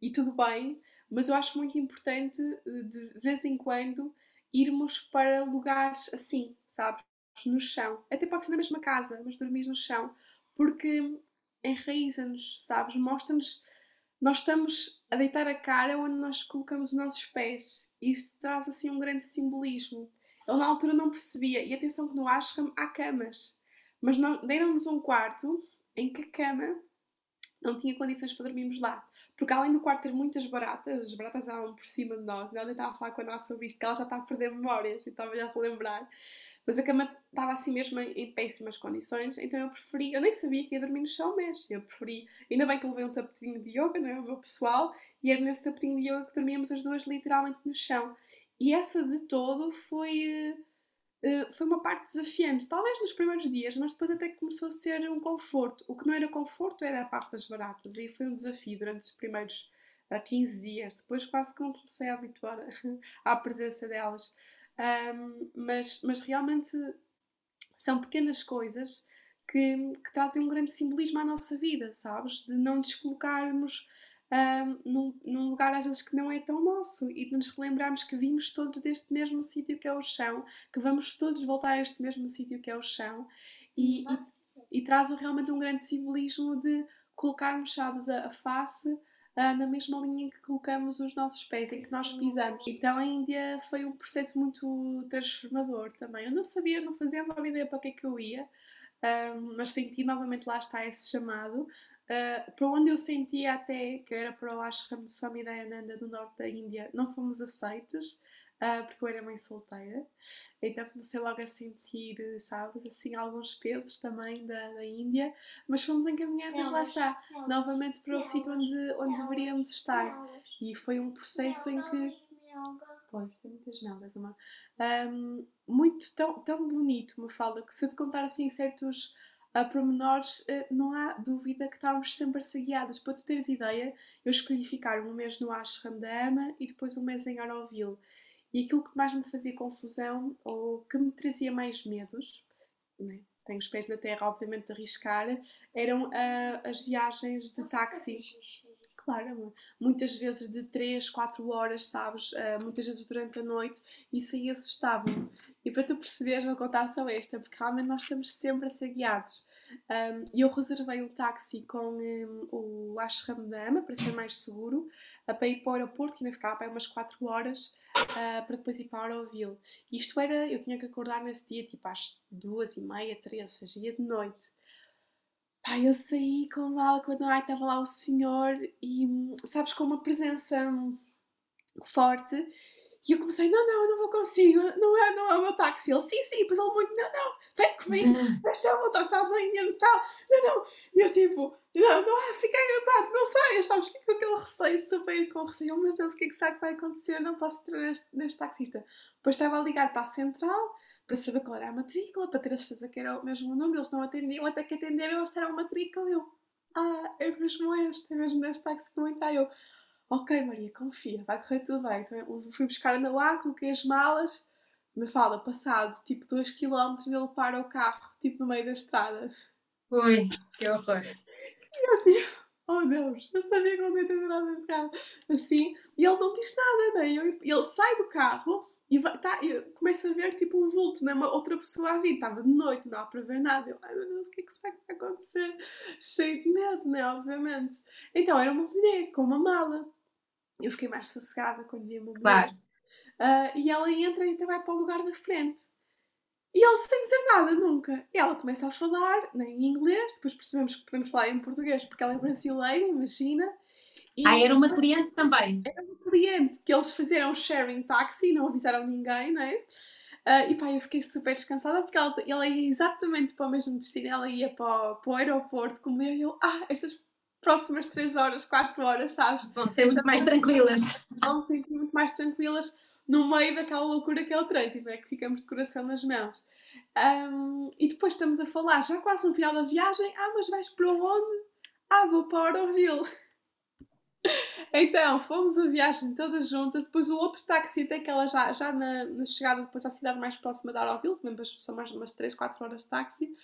e tudo bem, mas eu acho muito importante eh, de vez em quando irmos para lugares assim, sabes, no chão. Até pode ser na mesma casa, mas dormir no chão, porque enraiza-nos, sabes, mostra-nos. Nós estamos a deitar a cara onde nós colocamos os nossos pés. E isto traz assim um grande simbolismo. Eu na altura não percebia. E atenção que no ashram há camas. Mas deram-nos um quarto em que a cama não tinha condições para dormirmos lá. Porque além do quarto ter muitas baratas, as baratas estavam por cima de nós, e ela estava a falar com a nossa sobre isto, que ela já está a perder memórias e estava-lhe a relembrar. Mas a cama estava assim mesmo em péssimas condições, então eu preferi, eu nem sabia que ia dormir no chão mesmo, eu preferi, ainda bem que levei um tapetinho de yoga, não é? o meu pessoal, e era nesse tapetinho de yoga que dormíamos as duas literalmente no chão. E essa de todo foi eh, eh, foi uma parte desafiante, talvez nos primeiros dias, mas depois até começou a ser um conforto. O que não era conforto era a parte das baratas, e foi um desafio durante os primeiros uh, eh, 15 dias. Depois quase que não comecei a habituar à presença delas. Um, mas, mas realmente são pequenas coisas que, que, trazem um grande simbolismo à nossa vida, sabes? De não descolocarmos um, num, num, lugar às vezes que não é tão nosso e de nos relembrarmos que vimos todos deste mesmo sítio que é o chão, que vamos todos voltar a este mesmo sítio que é o chão e, e, e, traz realmente um grande simbolismo de colocarmos, sabes, a, a face na mesma linha em que colocamos os nossos pés, em que nós pisamos. Então a Índia foi um processo muito transformador também. Eu não sabia, não fazia a menor ideia para que é que eu ia, mas senti novamente lá está esse chamado Uh, para onde eu sentia até que era para o ashram de Swami Dayananda do norte da Índia, não fomos aceitos, uh, porque eu era mãe solteira. Então comecei logo a sentir, sabes, assim, alguns pesos também da, da Índia, mas fomos encaminhados, lá está, novamente para o sítio onde, onde deveríamos estar. E foi um processo em que. Pois, tem muitas melgas, uma. Um, muito, tão, tão bonito, me fala, que se eu te contar assim certos a pormenores, eh, não há dúvida que estávamos sempre a ser guiadas. Para tu teres ideia, eu escolhi ficar um mês no ashram da Ama e depois um mês em Auroville. E aquilo que mais me fazia confusão, ou que me trazia mais medos, né? tenho os pés na terra, obviamente, de arriscar, eram uh, as viagens de táxi. Claro, muitas vezes de 3, 4 horas, sabes? Uh, muitas vezes durante a noite, isso aí assustava-me. E para tu perceberes, vou contar só esta, porque realmente nós estamos sempre a ser guiados. E um, eu reservei um táxi com um, o Ashram da Ama para ser mais seguro, uh, para ir para o aeroporto, que ainda ficava para umas 4 horas, uh, para depois ir para Auroville. Isto era, eu tinha que acordar nesse dia tipo às 2 e meia, 3, ou seja, ia de noite. Pá, eu saí com mal quando estava lá o senhor e, hum, sabes, com uma presença hum, forte e eu comecei, não, não, eu não vou consigo, não é, não é o meu táxi. Ele, sim, sim, depois ele muito, não, não, vem comigo, uhum. este é o meu táxi, sabes, a Indian tal, não, não. E eu tipo, não, não, fiquei a parte, não sei, sabes, que com aquele receio, super com receio, oh meu Deus, o que é que será que vai acontecer? Não posso entrar neste, neste taxista. Depois estava a ligar para a central, para saber qual era a matrícula, para ter a certeza que era o mesmo nome, eles não atendiam, até que atenderam, eles era a matrícula, eu, ah, é mesmo este, é mesmo neste táxi que vou entrar, eu, ok Maria, confia, vai correr tudo bem. Então fui buscar a lá, coloquei as malas, me fala, passado tipo 2km ele para o carro, tipo no meio da estrada. Ui, que horror. E eu tipo, oh Deus, eu sabia que não ia ter nada de carro. Assim, e ele não diz nada, né? Eu, ele sai do carro e vai, tá, eu começo a ver tipo um vulto, né? uma outra pessoa a vir, estava de noite, não dá para ver nada. Eu, ai meu Deus, o que é que será que vai acontecer? Cheio de medo, né? Obviamente. Então era uma mulher com uma mala. Eu fiquei mais sossegada quando vi mulher. Claro. Uh, e ela entra e até vai para o lugar da frente. E ele sem dizer nada nunca. E ela começa a falar né, em inglês, depois percebemos que podemos falar em português porque ela é brasileira, imagina. E ah, era uma cliente também. Era uma cliente que eles fizeram sharing taxi, não avisaram ninguém, não é? Uh, e pá, eu fiquei super descansada porque ela, ela ia exatamente para o mesmo destino, ela ia para o, para o aeroporto como eu, e eu, ah, estas próximas 3 horas, 4 horas, sabes? Vão ser muito mais tranquilas. Vão ser muito mais tranquilas no meio daquela loucura que é o trânsito, é que ficamos de coração nas mãos. Um, e depois estamos a falar, já quase no final da viagem, ah, mas vais para onde? Ah, vou para Auroville. Então, fomos a viagem todas juntas. Depois o outro táxi, até que ela já, já na, na chegada depois à cidade mais próxima de Auroville, também são mais umas 3, 4 horas de táxi.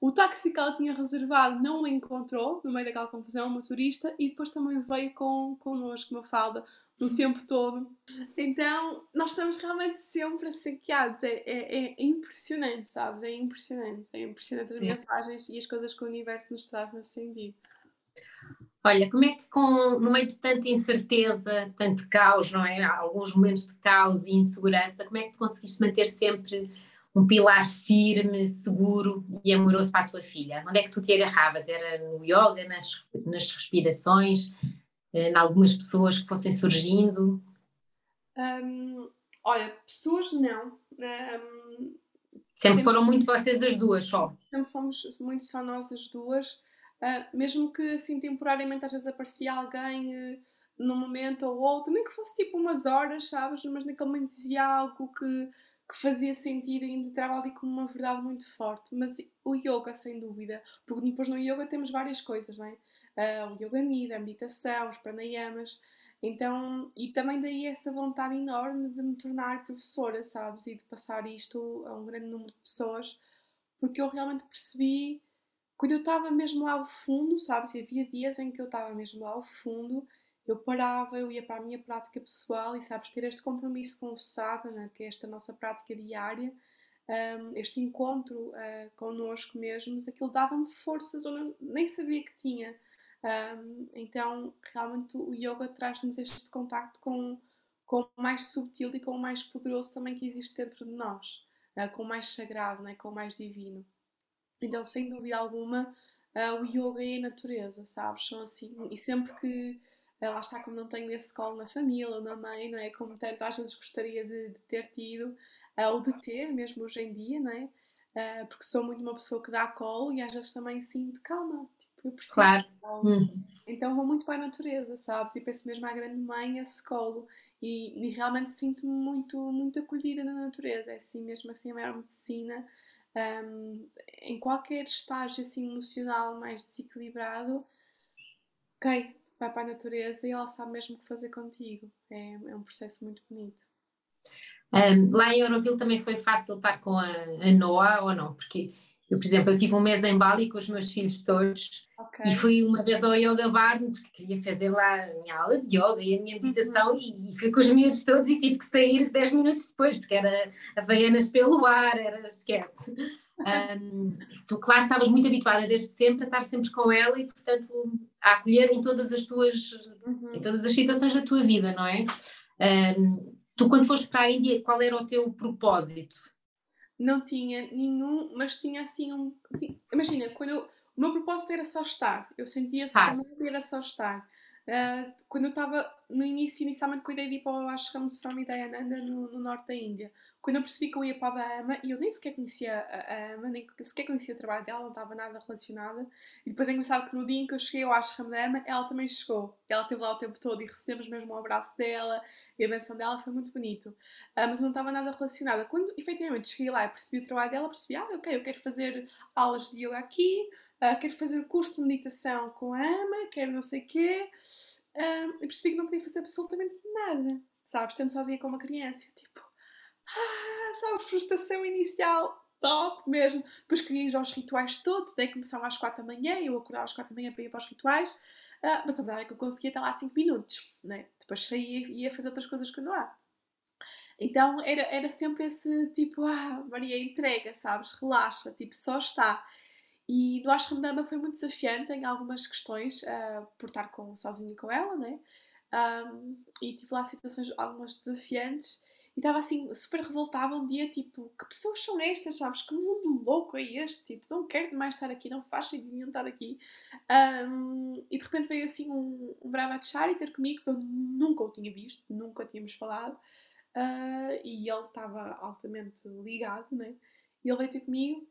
O táxi que ela tinha reservado não o encontrou no meio daquela confusão, o motorista, e depois também veio com, connosco, uma falda, no tempo todo. Então, nós estamos realmente sempre saqueados. É, é, é, impressionante, sabes? É impressionante. É impressionante as mensagens e as coisas que o universo nos traz nesse sentido. Olha, como é que com, no meio de tanta incerteza, tanto caos, não é? Alguns momentos de caos e insegurança, como é que tu conseguiste manter sempre um pilar firme, seguro e amoroso para a tua filha? Onde é que tu te agarravas? Era no yoga, nas, nas respirações, eh, em algumas pessoas que fossem surgindo? Um, olha, pessoas não. Um, sempre foram muito vocês as duas só? Sempre fomos muito só nós as duas. Uh, mesmo que assim temporariamente às vezes aparecia alguém uh, num momento ou outro, nem que fosse tipo umas horas, sabes? Mas naquele momento dizia algo que, que fazia sentido e entrava ali como uma verdade muito forte. Mas o yoga, sem dúvida, porque depois no yoga temos várias coisas, não é? Uh, o yoga nida, a meditação, os pranayamas. Então, e também daí essa vontade enorme de me tornar professora, sabes? E de passar isto a um grande número de pessoas, porque eu realmente percebi quando eu estava mesmo lá ao fundo, sabes? E havia dias em que eu estava mesmo lá ao fundo, eu parava, eu ia para a minha prática pessoal e, sabes, ter este compromisso com o sadhana, que é esta nossa prática diária, um, este encontro uh, connosco mesmos, aquilo dava-me forças, eu nem sabia que tinha. Um, então, realmente, o yoga traz-nos este contacto com, com o mais subtil e com o mais poderoso também que existe dentro de nós, uh, com o mais sagrado, né? com o mais divino. Então, sem dúvida alguma, uh, o yoga e a natureza, sabes? São assim. E sempre que. Lá está, como não tenho esse colo na família ou na mãe, não é? Como tanto às vezes gostaria de, de ter tido, uh, ou de ter, mesmo hoje em dia, não é? porque sou muito uma pessoa que dá colo e às vezes também sinto, calma, tipo, eu preciso. Claro. Hum. Então vou muito para a natureza, sabes? E penso mesmo à grande mãe, esse colo. E, e realmente sinto-me muito, muito acolhida na natureza. É assim mesmo assim a maior medicina um, em qualquer estágio assim emocional mais desequilibrado, ok, vai para a natureza e ela sabe mesmo o que fazer contigo. É, é um processo muito bonito. Um, lá em Euroville também foi fácil estar com a, a Noah ou não? Porque eu, por exemplo, eu tive um mês em Bali com os meus filhos todos okay. e fui uma vez ao Yoga Bar porque queria fazer lá a minha aula de yoga e a minha meditação uhum. e, e, fui com os miúdos todos e tive que sair 10 minutos depois porque era Havaianas pelo ar, era esquece. Um, tu, claro, estavas muito habituada desde sempre a estar sempre com ela e, portanto, a acolher em todas as tuas, uhum. em todas as situações da tua vida, não é? Um, tu, quando foste para a Índia, qual era o teu propósito? não tinha nenhum, mas tinha assim um. Imagina, quando eu, o meu propósito era só estar, eu sentia-se como era só estar. Uh, quando eu estava no início, inicialmente ideia de ir para o ashram de Swami Dayananda no, no, norte da Índia, quando eu percebi que eu ia para a Bahama, e eu nem sequer conhecia a, Ama, nem sequer conhecia o trabalho dela, não estava nada relacionada, e depois é engraçado que no dia em que eu cheguei ao ashram da Ama, ela também chegou, ela esteve lá o tempo todo e recebemos mesmo o abraço dela, e a benção dela foi muito bonito, uh, mas não estava nada relacionada. Quando efetivamente cheguei lá e percebi o trabalho dela, percebi, ah, ok, eu quero fazer aulas de yoga aqui, uh, quero fazer o curso de meditação com a Ama, quero não sei o quê. Uh, e percebi que não podia fazer absolutamente nada, sabes? Estando sozinha com uma criança, tipo, ah, sabe, frustração inicial, top mesmo. Depois queria ir aos rituais todos, daí começavam às quatro da manhã, eu acordava às quatro da manhã para ir para os rituais, uh, mas a verdade é que eu conseguia estar lá cinco minutos, né? Depois saía e ia fazer outras coisas que não há. Então era, era sempre esse tipo, ah, Maria, entrega, sabes? Relaxa, tipo, só está. E no Ashram Dama foi muito desafiante em algumas questões, uh, por estar com, sozinha com ela, né? Um, e tive lá situações algumas desafiantes e estava assim super revoltada um dia, tipo, que pessoas são estas, sabes? Que mundo louco é este? Tipo, não quero mais estar aqui, não faz sentido estar aqui. Um, e de repente veio assim um, um Brahmachari ter comigo, que eu nunca o tinha visto, nunca tínhamos falado. Uh, e ele estava altamente ligado, né? E ele veio ter comigo,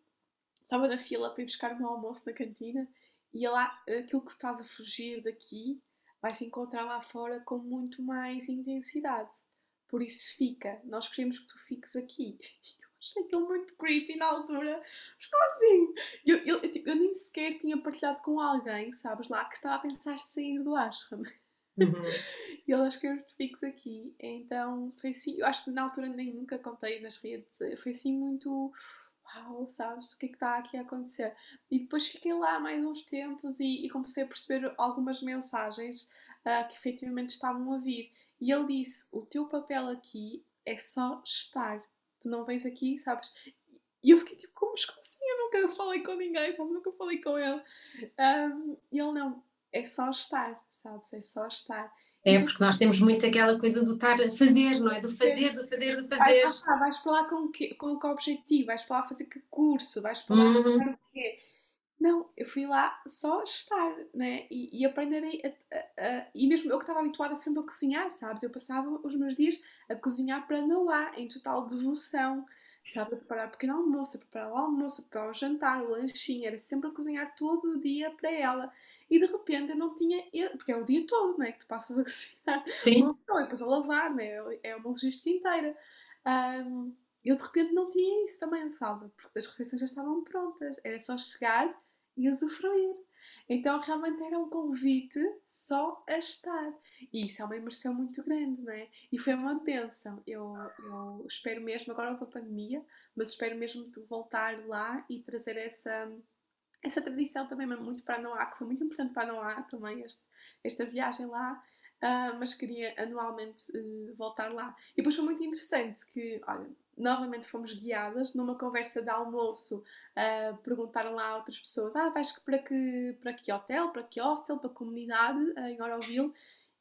estava na fila para ir buscar o meu almoço na cantina. E ah, aquilo que tu estás a fugir daqui vai se encontrar lá fora com muito mais intensidade. Por isso fica, nós queremos que tu fiques aqui. Eu achei aquilo muito creepy na altura. Mas como assim? Eu, eu, tipo, eu nem sequer tinha partilhado com alguém, sabes lá, que estava a pensar sair do ashram. Uhum. e ele acho que eu fiques aqui. Então foi assim, eu acho que na altura nem nunca contei nas redes, foi assim muito uau, sabes, o que é que está aqui a acontecer? E depois fiquei lá mais uns tempos e, e comecei a perceber algumas mensagens uh, que efetivamente estavam a vir. E ele disse: O teu papel aqui é só estar. Tu não vens aqui, sabes? E eu fiquei tipo: Como assim? Eu nunca falei com ninguém, sabes? Nunca falei com ele. Um, e ele: Não, é só estar, sabes? É só estar. É, porque nós temos muito aquela coisa do estar a fazer, não é? Do fazer, do fazer, do fazer. Vais para lá, vais para lá com, que, com que objetivo? Vais para lá fazer que curso? Vais para lá uhum. o quê? Não, eu fui lá só estar, né? E, e aprender a, a, a, E mesmo eu que estava habituada sempre a cozinhar, sabes? Eu passava os meus dias a cozinhar para Noá, em total devoção, sabe? A preparar pequeno almoço, a preparar o almoço, a preparar o jantar, o lanchinho, era sempre a cozinhar todo o dia para ela. E de repente eu não tinha. Porque é o dia todo, né? Que tu passas a cozinhar. Sim. E depois a lavar, né? É uma logística inteira. Um, eu de repente não tinha isso também, falta, porque as refeições já estavam prontas. Era só chegar e usufruir. Então realmente era um convite só a estar. E isso é uma imersão muito grande, não é? E foi uma benção. Eu, eu espero mesmo, agora houve a pandemia, mas espero mesmo voltar lá e trazer essa, essa tradição também muito para Noá, que foi muito importante para Noá também, este, esta viagem lá. Uh, mas queria anualmente uh, voltar lá. E depois foi muito interessante que, olha, novamente fomos guiadas numa conversa de almoço. Uh, perguntaram lá a outras pessoas: Ah, vais para que, para que hotel, para que hostel, para que comunidade em Oroville?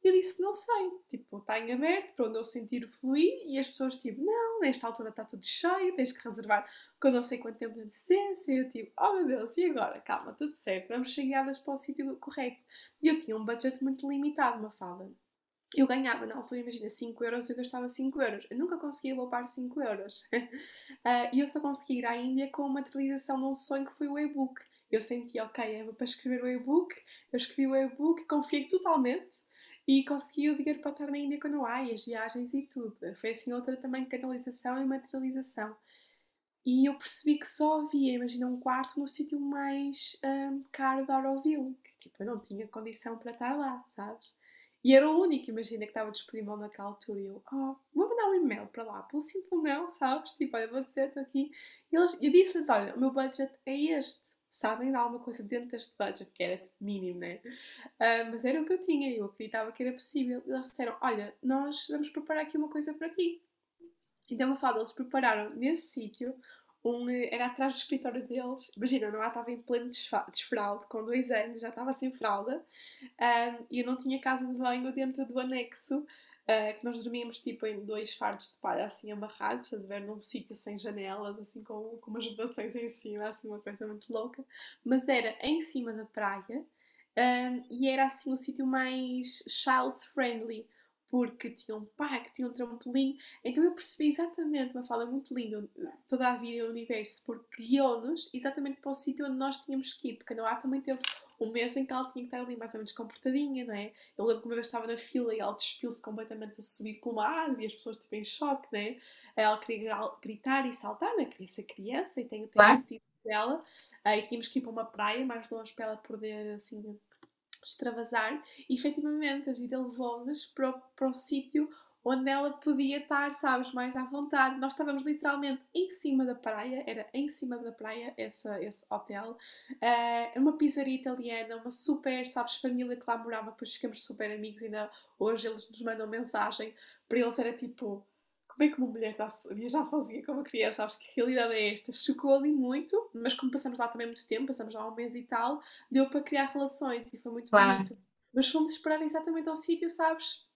Eu disse: Não sei, tipo, está em aberto para onde eu sentir fluir. E as pessoas, tipo, não, nesta altura está tudo cheio, tens que reservar com não sei quanto tempo de antecedência. Eu, tipo, oh meu Deus, e agora? Calma, tudo certo, vamos ser guiadas para o sítio correto. E eu tinha um budget muito limitado, uma fala eu ganhava na altura, imagina, 5 euros, eu gastava 5 euros. Eu nunca conseguia poupar 5 euros. uh, e eu só consegui ir à Índia com a materialização de um sonho que foi o e-book. Eu senti, ok, é para escrever o e-book, eu escrevi o e-book, confiei totalmente e consegui o dinheiro para estar na Índia quando há, e as viagens e tudo. Foi assim outra também de canalização e materialização. E eu percebi que só havia, imagina, um quarto no sítio mais um, caro da Auroville, que tipo, eu não tinha condição para estar lá, sabes? E era o único, imagina, que estava disponível naquela altura. E eu, oh, vou mandar um e-mail para lá, pelo simples não, sabes? Tipo, olha, vou dizer, estou aqui. E eles, eu disse-lhes, olha, o meu budget é este. Sabem, dá alguma coisa dentro deste budget, que era tipo, mínimo, né? Uh, mas era o que eu tinha, eu acreditava que era possível. E eles disseram, olha, nós vamos preparar aqui uma coisa para ti. Então, a fala, eles prepararam nesse sítio um, eh, era atrás do escritório deles. Imagina, não estava em pleno desfralde, com dois anos, já estava sem fralda, um, e eu não tinha casa de banho dentro do anexo, uh, que nós dormíamos tipo em dois fardos de palha assim amarrados, a ver, num sítio sem janelas, assim com, com umas vedações em cima, assim uma coisa muito louca, mas era em cima da praia. Um, e era assim o sítio mais child friendly, porque tinha um parque, tinha um trampolim. Então eu percebi exatamente, uma fala muito linda, toda a vida e o universo, porque guiou-nos exatamente para o sítio onde nós tínhamos que ir, porque a Noá também teve um mês em que ela tinha que estar ali mais ou menos comportadinha, não é? Eu lembro que uma vez estava na fila e ela despiu-se completamente a subir com uma árvore e as pessoas tipo em choque, não é? Ela queria gritar e saltar, não é? Queria ser criança e tem, tem esse tipo dela. Aí tínhamos que ir para uma praia mais longe para ela poder assim extravasar, e efetivamente a vida levou-nos para, para o sítio onde ela podia estar, sabes, mais à vontade. Nós estávamos literalmente em cima da praia, era em cima da praia essa, esse hotel, uh, uma pizzaria italiana, uma super, sabes, família que lá morava, depois ficamos super amigos, ainda hoje eles nos mandam mensagem, para eles era tipo como é que uma mulher está a viajar sozinha com uma criança? Acho que realidade é esta. Chocou ali muito, mas como passamos lá também muito tempo, passamos lá um mês e tal, deu para criar relações e foi muito claro. bonito. Mas fomos esperar exatamente ao sítio, sabes?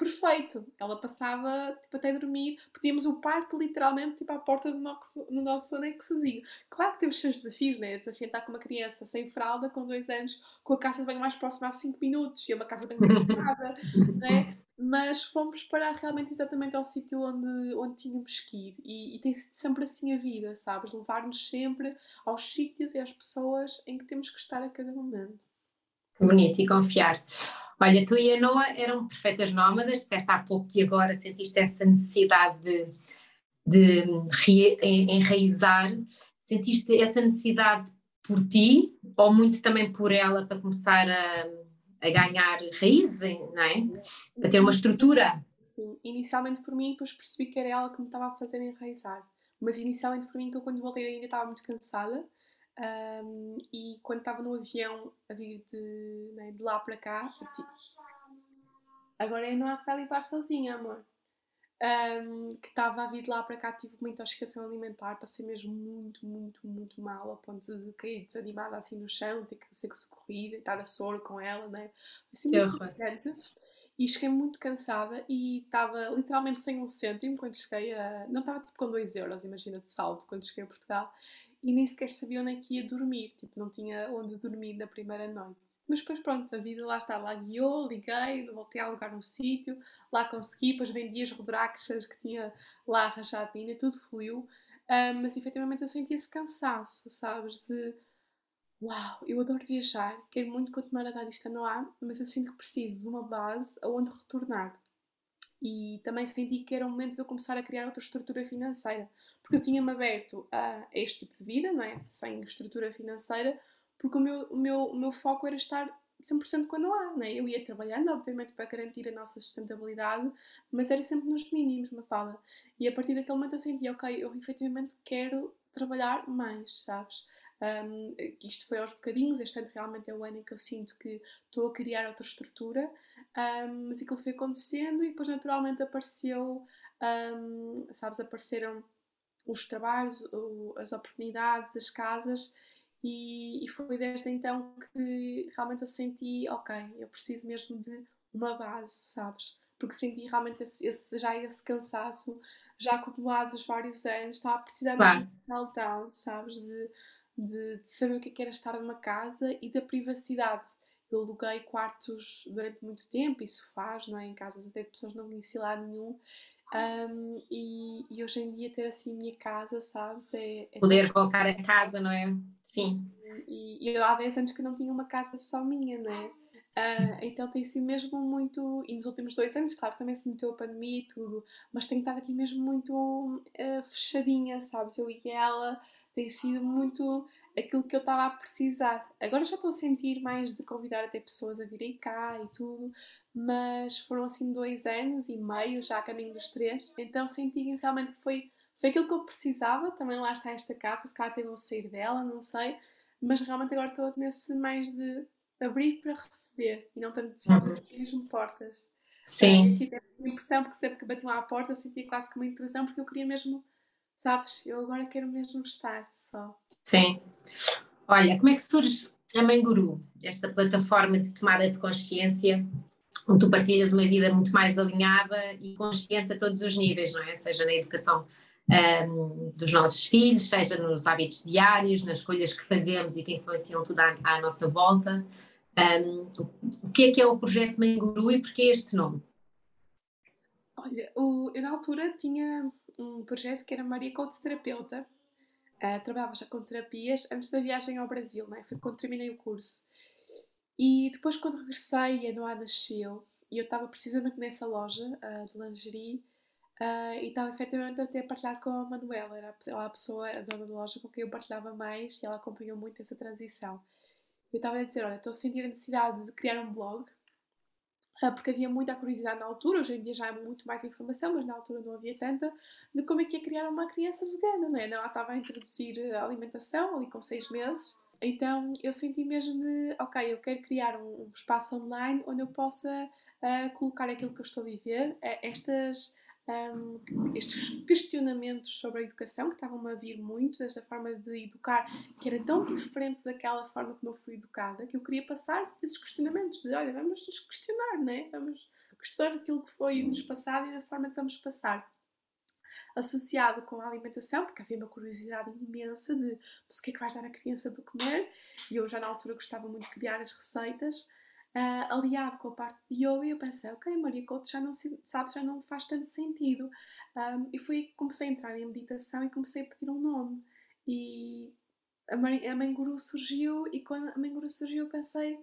Perfeito. Ela passava tipo, até dormir. Tínhamos o parque literalmente tipo, à porta do nosso, no nosso anexozinho. Claro que teve os seus desafios, né? Desafio estar com uma criança sem fralda, com dois anos, com a casa de banho mais próxima a 5 minutos e é uma casa de banho muito né? mas fomos parar realmente exatamente ao sítio onde, onde tínhamos que ir e, e tem sido sempre assim a vida, sabes? Levar-nos sempre aos sítios e às pessoas em que temos que estar a cada momento. Que bonito e confiar. Olha, tu e a Noa eram perfeitas nómadas, disseste há pouco que agora sentiste essa necessidade de, de enraizar. Sentiste essa necessidade por ti ou muito também por ela para começar a a ganhar raízes, não é? A ter uma estrutura. Sim, inicialmente por mim, depois percebi que era ela que me estava a fazer enraizar. Mas inicialmente por mim, que eu quando voltei ainda estava muito cansada. Um, e quando estava no avião a vir de, né, de lá para cá, agora não há que limpar sozinha, amor um, que estava a vir de lá para cá, tive uma intoxicação alimentar, passei mesmo muito, muito, muito mal, ao ponto de cair desanimada assim no chão, ter que ser socorrida, estar a soro com ela, né? Assim, muito sufocante. E cheguei muito cansada e estava literalmente sem um cêntimo quando cheguei a. Não estava tipo com 2 euros, imagina, de salto quando cheguei a Portugal. E nem sequer sabia onde é que ia dormir, tipo, não tinha onde dormir na primeira noite. Mas depois, pronto, a vida lá está, lá guiou, liguei, voltei a alugar um sítio, lá consegui, depois vendi as rodraxas que tinha lá arranjado ainda, tudo fluiu. Um, mas efetivamente eu senti esse cansaço, sabes? De uau, eu adoro viajar, quero muito continuar a dar isto a Noah, mas eu sinto que preciso de uma base aonde retornar. E também senti que era o momento de eu começar a criar outra estrutura financeira, porque eu tinha-me aberto a este tipo de vida, não é? Sem estrutura financeira, porque o meu, o meu, o meu foco era estar 100% quando há, né? Eu ia trabalhando, obviamente, para garantir a nossa sustentabilidade, mas era sempre nos mínimos, uma fala. E a partir daquele momento eu senti, ok, eu efetivamente quero trabalhar mais, sabes? Um, isto foi aos bocadinhos, este ano realmente é o ano em que eu sinto que estou a criar outra estrutura, um, mas aquilo foi acontecendo e depois naturalmente apareceu, um, sabes, apareceram os trabalhos, as oportunidades, as casas e, e, foi desde então que realmente eu senti, ok, eu preciso mesmo de uma base, sabes? Porque senti realmente esse, esse, já esse cansaço, já acumulado dos vários anos, estava a precisar claro. de meltdown, sabes? De, de, de, saber o que é era estar numa casa e da privacidade. Eu aluguei quartos durante muito tempo e sofás, não é? Em casas até de pessoas não conheci lá nenhum. Um, e, e, hoje em dia ter assim a minha casa, sabes? É, é Poder tão... voltar a casa, não é? Sim. E, e, eu há 10 anos que não tinha uma casa só minha, não é? Uh, então tem sido mesmo muito. E nos últimos dois anos, claro, também se meteu a pandemia e tudo, mas tenho estado aqui mesmo muito uh, fechadinha, sabes? Eu e ela tem sido muito aquilo que eu estava a precisar. Agora já estou a sentir mais de convidar até pessoas a virem cá e tudo, mas foram assim dois anos e meio já a caminho dos três, então senti realmente que foi, foi aquilo que eu precisava. Também lá está esta casa, se calhar até vou sair dela, não sei, mas realmente agora estou nesse mais de abrir para receber e não tanto, sabes, uhum. abrir mesmo portas. Sim. tive uma impressão, porque sempre que batiam à porta sentia quase que uma impressão, porque eu queria mesmo Sabes, eu agora quero mesmo estar só. Sim. Olha, como é que surge a Mãe Guru, esta plataforma de tomada de consciência, onde tu partilhas uma vida muito mais alinhada e consciente a todos os níveis, não é? Seja na educação um, dos nossos filhos, seja nos hábitos diários, nas escolhas que fazemos e que influenciam tudo à, à nossa volta. Um, o que é que é o projeto Mãe Guru e porquê este nome? Olha, o, eu na altura tinha um projeto que era Maria Coach Terapeuta. Uh, trabalhava já com terapias antes da viagem ao Brasil, né? foi quando terminei o curso. E depois, quando regressei, a Noa nasceu e eu estava precisamente nessa loja uh, de lingerie uh, e estava efetivamente até a partilhar com a Manuela, era a pessoa, a dona da loja com quem eu partilhava mais e ela acompanhou muito essa transição. Eu estava a dizer: Olha, estou a sentir a necessidade de criar um blog ah, porque havia muita curiosidade na altura, hoje em dia já há muito mais informação, mas na altura não havia tanta, de como é que ia criar uma criança vegana, não é? Ela estava a introduzir a alimentação ali com seis meses, então eu senti mesmo de, ok, eu quero criar um espaço online onde eu possa uh, colocar aquilo que eu estou a viver, uh, estas um, estes questionamentos sobre a educação que estavam a vir muito, esta forma de educar que era tão diferente daquela forma como eu fui educada, que eu queria passar esses questionamentos de olha, vamos nos questionar, né? vamos questionar aquilo que foi nos passado e da forma que vamos passar associado com a alimentação, porque havia uma curiosidade imensa de o que é que vais dar à criança para comer, e eu já na altura gostava muito de criar as receitas, uh, aliado com a parte de yoga, eu pensei, ok, Maria Couto já não, sabe, já não faz tanto sentido. Um, e foi que comecei a entrar em meditação e comecei a pedir um nome. E a, a Mãe Guru surgiu, e quando a Mãe Guru surgiu, eu pensei,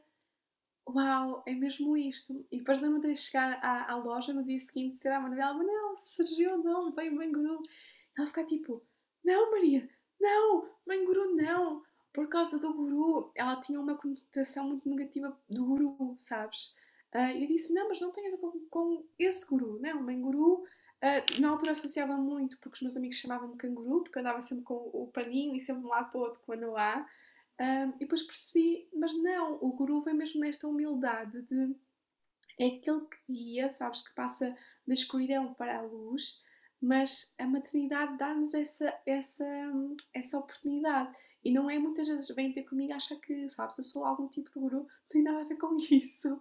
uau, é mesmo isto. E depois lembro-me de chegar à, à, loja no dia seguinte e dizer à Manela, Manela, surgiu o nome, veio Mãe Guru. Ela ficar tipo, não Maria, não, Mãe Guru não por causa do guru, ela tinha uma conotação muito negativa do guru, sabes? Uh, eu disse, não, mas não tem a ver com, com esse guru, não, mãe guru. Uh, na altura associava muito, porque os meus amigos chamavam-me canguru, porque andava sempre com o paninho e sempre de um lado para o outro quando há. Uh, e depois percebi, mas não, o guru vem mesmo nesta humildade de é aquele que guia, sabes, que passa da escuridão para a luz, mas a maternidade dá-nos essa, essa, essa oportunidade. E não é muitas vezes vêm ter comigo achar que, sabes, eu sou algum tipo de guru, não tem nada a ver com isso.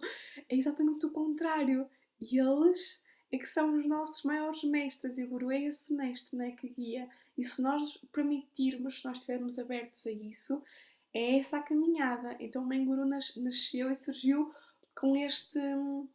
É exatamente o contrário. E eles é que são os nossos maiores mestres e o guru é esse mestre né, que guia. E se nós permitirmos, se nós estivermos abertos a isso, é essa a caminhada. Então o Mãe Guru nasceu e surgiu com este hum,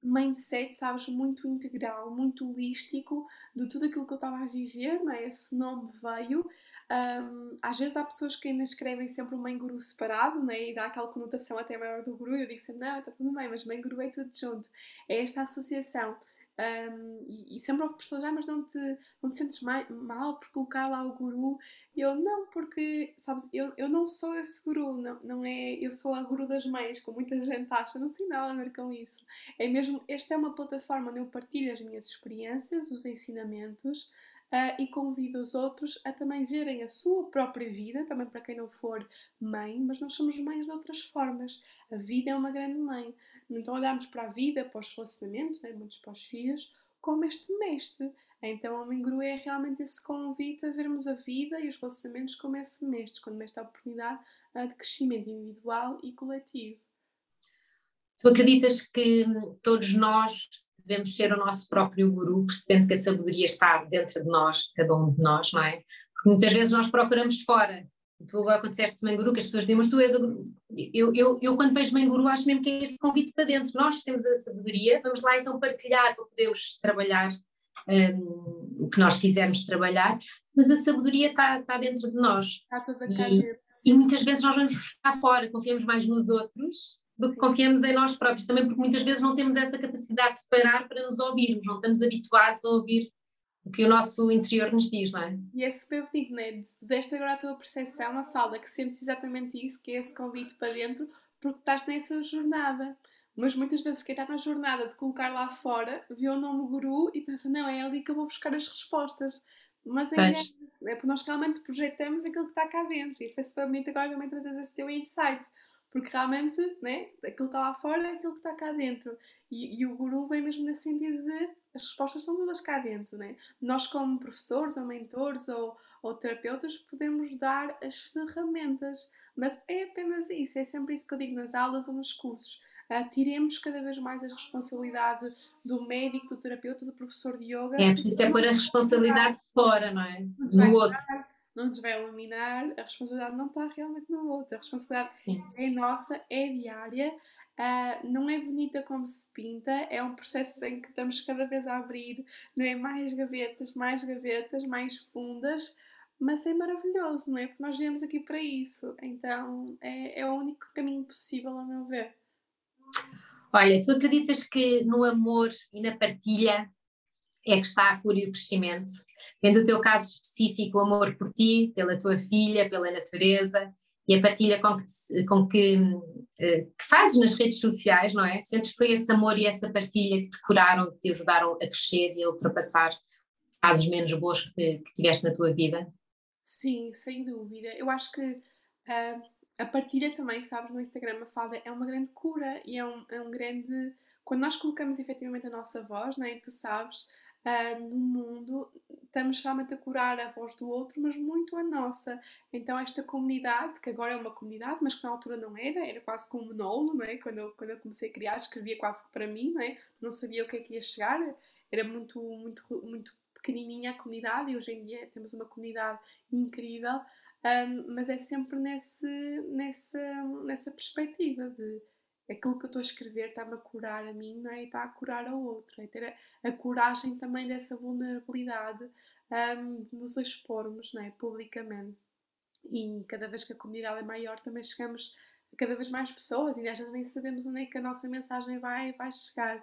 mindset, sabes, muito integral, muito holístico de tudo aquilo que eu estava a viver, não é? Esse nome veio um, às vezes há pessoas que ainda escrevem sempre o mãe guru separado né, e dá aquela conotação até maior do guru. Eu digo sempre, não, está tudo bem, mas mãe guru é tudo junto. É esta associação. Um, e, e, sempre houve pessoas, ah, mas não te, não te sentes mal por colocar lá o guru? E eu, não, porque, sabes, eu, eu não sou esse guru, não, não é, eu sou a guru das mães, como muita gente acha, não tem nada a ver com isso. É mesmo, esta é uma plataforma onde eu partilho as minhas experiências, os ensinamentos, Uh, e convido os outros a também verem a sua própria vida, também para quem não for mãe, mas nós somos mães de outras formas. A vida é uma grande mãe. Então olhamos para a vida, para os relacionamentos, né, muitos para os filhos, como este mestre. Então Mãe Guru é realmente esse convite a vermos a vida e os relacionamentos como esse mestre, como esta oportunidade uh, de crescimento individual e coletivo. Tu acreditas que todos nós devemos ser o nosso próprio guru, percebendo que a sabedoria está dentro de nós, cada um de nós, não é? Porque muitas vezes nós procuramos fora. Tu agora quando disseste mãe guru, que as pessoas dizem, mas tu és a guru. Eu, eu, eu quando vejo mãe guru acho mesmo que é este convite para dentro. Nós temos a sabedoria, vamos lá então partilhar para podermos trabalhar um, o que nós quisermos trabalhar, mas a sabedoria está, está dentro de nós. Está toda e, e muitas vezes nós vamos buscar fora, confiamos mais nos outros do que confiamos em nós próprios, também porque muitas vezes não temos essa capacidade de parar para nos ouvirmos, não estamos habituados a ouvir o que o nosso interior nos diz, não é? E é super bonito, não é? Deste agora a tua percepção, a fala que sentes exatamente isso, que é esse convite para dentro, porque estás nessa jornada. Mas muitas vezes quem está na jornada de colocar lá fora vê o nome guru e pensa, não, é ali que eu vou buscar as respostas. Mas é, é porque nós realmente projetamos aquilo que está cá dentro. E foi super bonito agora também trazer esse teu insight porque realmente né, aquilo que está lá fora é aquilo que está cá dentro. E, e, o guru vem mesmo nesse sentido de as respostas estão todas cá dentro. Né? Nós, como professores ou mentores ou, ou terapeutas, podemos dar as ferramentas, mas é apenas isso, é sempre isso que eu digo nas aulas ou nos cursos. Uh, tiremos cada vez mais a responsabilidade do médico, do terapeuta, do professor de yoga. É, porque isso é pôr a responsabilidade fora, não é? No outro não nos vai eliminar, a responsabilidade não está realmente no outro, a responsabilidade Sim. é nossa, é diária, uh, não é bonita como se pinta, é um processo em que estamos cada vez a abrir não é? mais gavetas, mais gavetas, mais fundas, mas é maravilhoso, não é? Porque nós viemos aqui para isso, então é, é o único caminho possível, a meu ver. Olha, tu acreditas que no amor e na partilha é que está a cura e o crescimento. Vendo o teu caso específico, o amor por ti, pela tua filha, pela natureza e a partilha com que, com que, eh, que fazes nas redes sociais, não é? Sentes que foi esse amor e essa partilha que te curaram, que te ajudaram a crescer e a ultrapassar fases menos boas que, que tiveste na tua vida? Sim, sem dúvida. Eu acho que uh, a partilha também, sabes, no Instagram, a fala é uma grande cura e é um, é um grande. Quando nós colocamos efetivamente a nossa voz, né, tu sabes, uh, no mundo, estamos realmente a curar a voz do outro, mas muito a nossa. Então, esta comunidade, que agora é uma comunidade, mas que na altura não era, era quase como um monólogo, não é? Quando eu, quando eu comecei a criar, escrevia quase que para mim, não é? Não sabia o que é que ia chegar, era muito, muito, muito pequenininha a comunidade e hoje em dia temos uma comunidade incrível, um, mas é sempre nesse, nessa, nessa perspectiva de aquilo que eu estou a escrever está-me a curar a mim não é? e está a curar ao outro. É ter a, a coragem também dessa vulnerabilidade um, de nos expormos não é? publicamente. E cada vez que a comunidade é maior, também chegamos a cada vez mais pessoas e às vezes nem sabemos onde é que a nossa mensagem vai, vai chegar.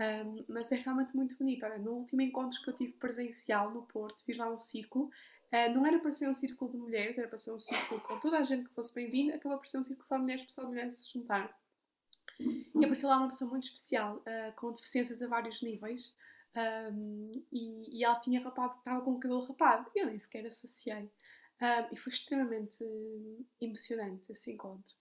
Um, mas é realmente muito bonito. Olha, no último encontro que eu tive presencial no Porto, fiz lá um círculo. Uh, não era para ser um círculo de mulheres, era para ser um círculo com toda a gente que fosse bem-vinda. Acabou por ser um círculo só de mulheres, só mulheres se juntaram. E apareceu lá uma pessoa muito especial, uh, com deficiências a vários níveis. Um, e, e, ela tinha rapado, estava com o cabelo rapado. Eu nem sequer associei. Um, e foi extremamente emocionante esse encontro.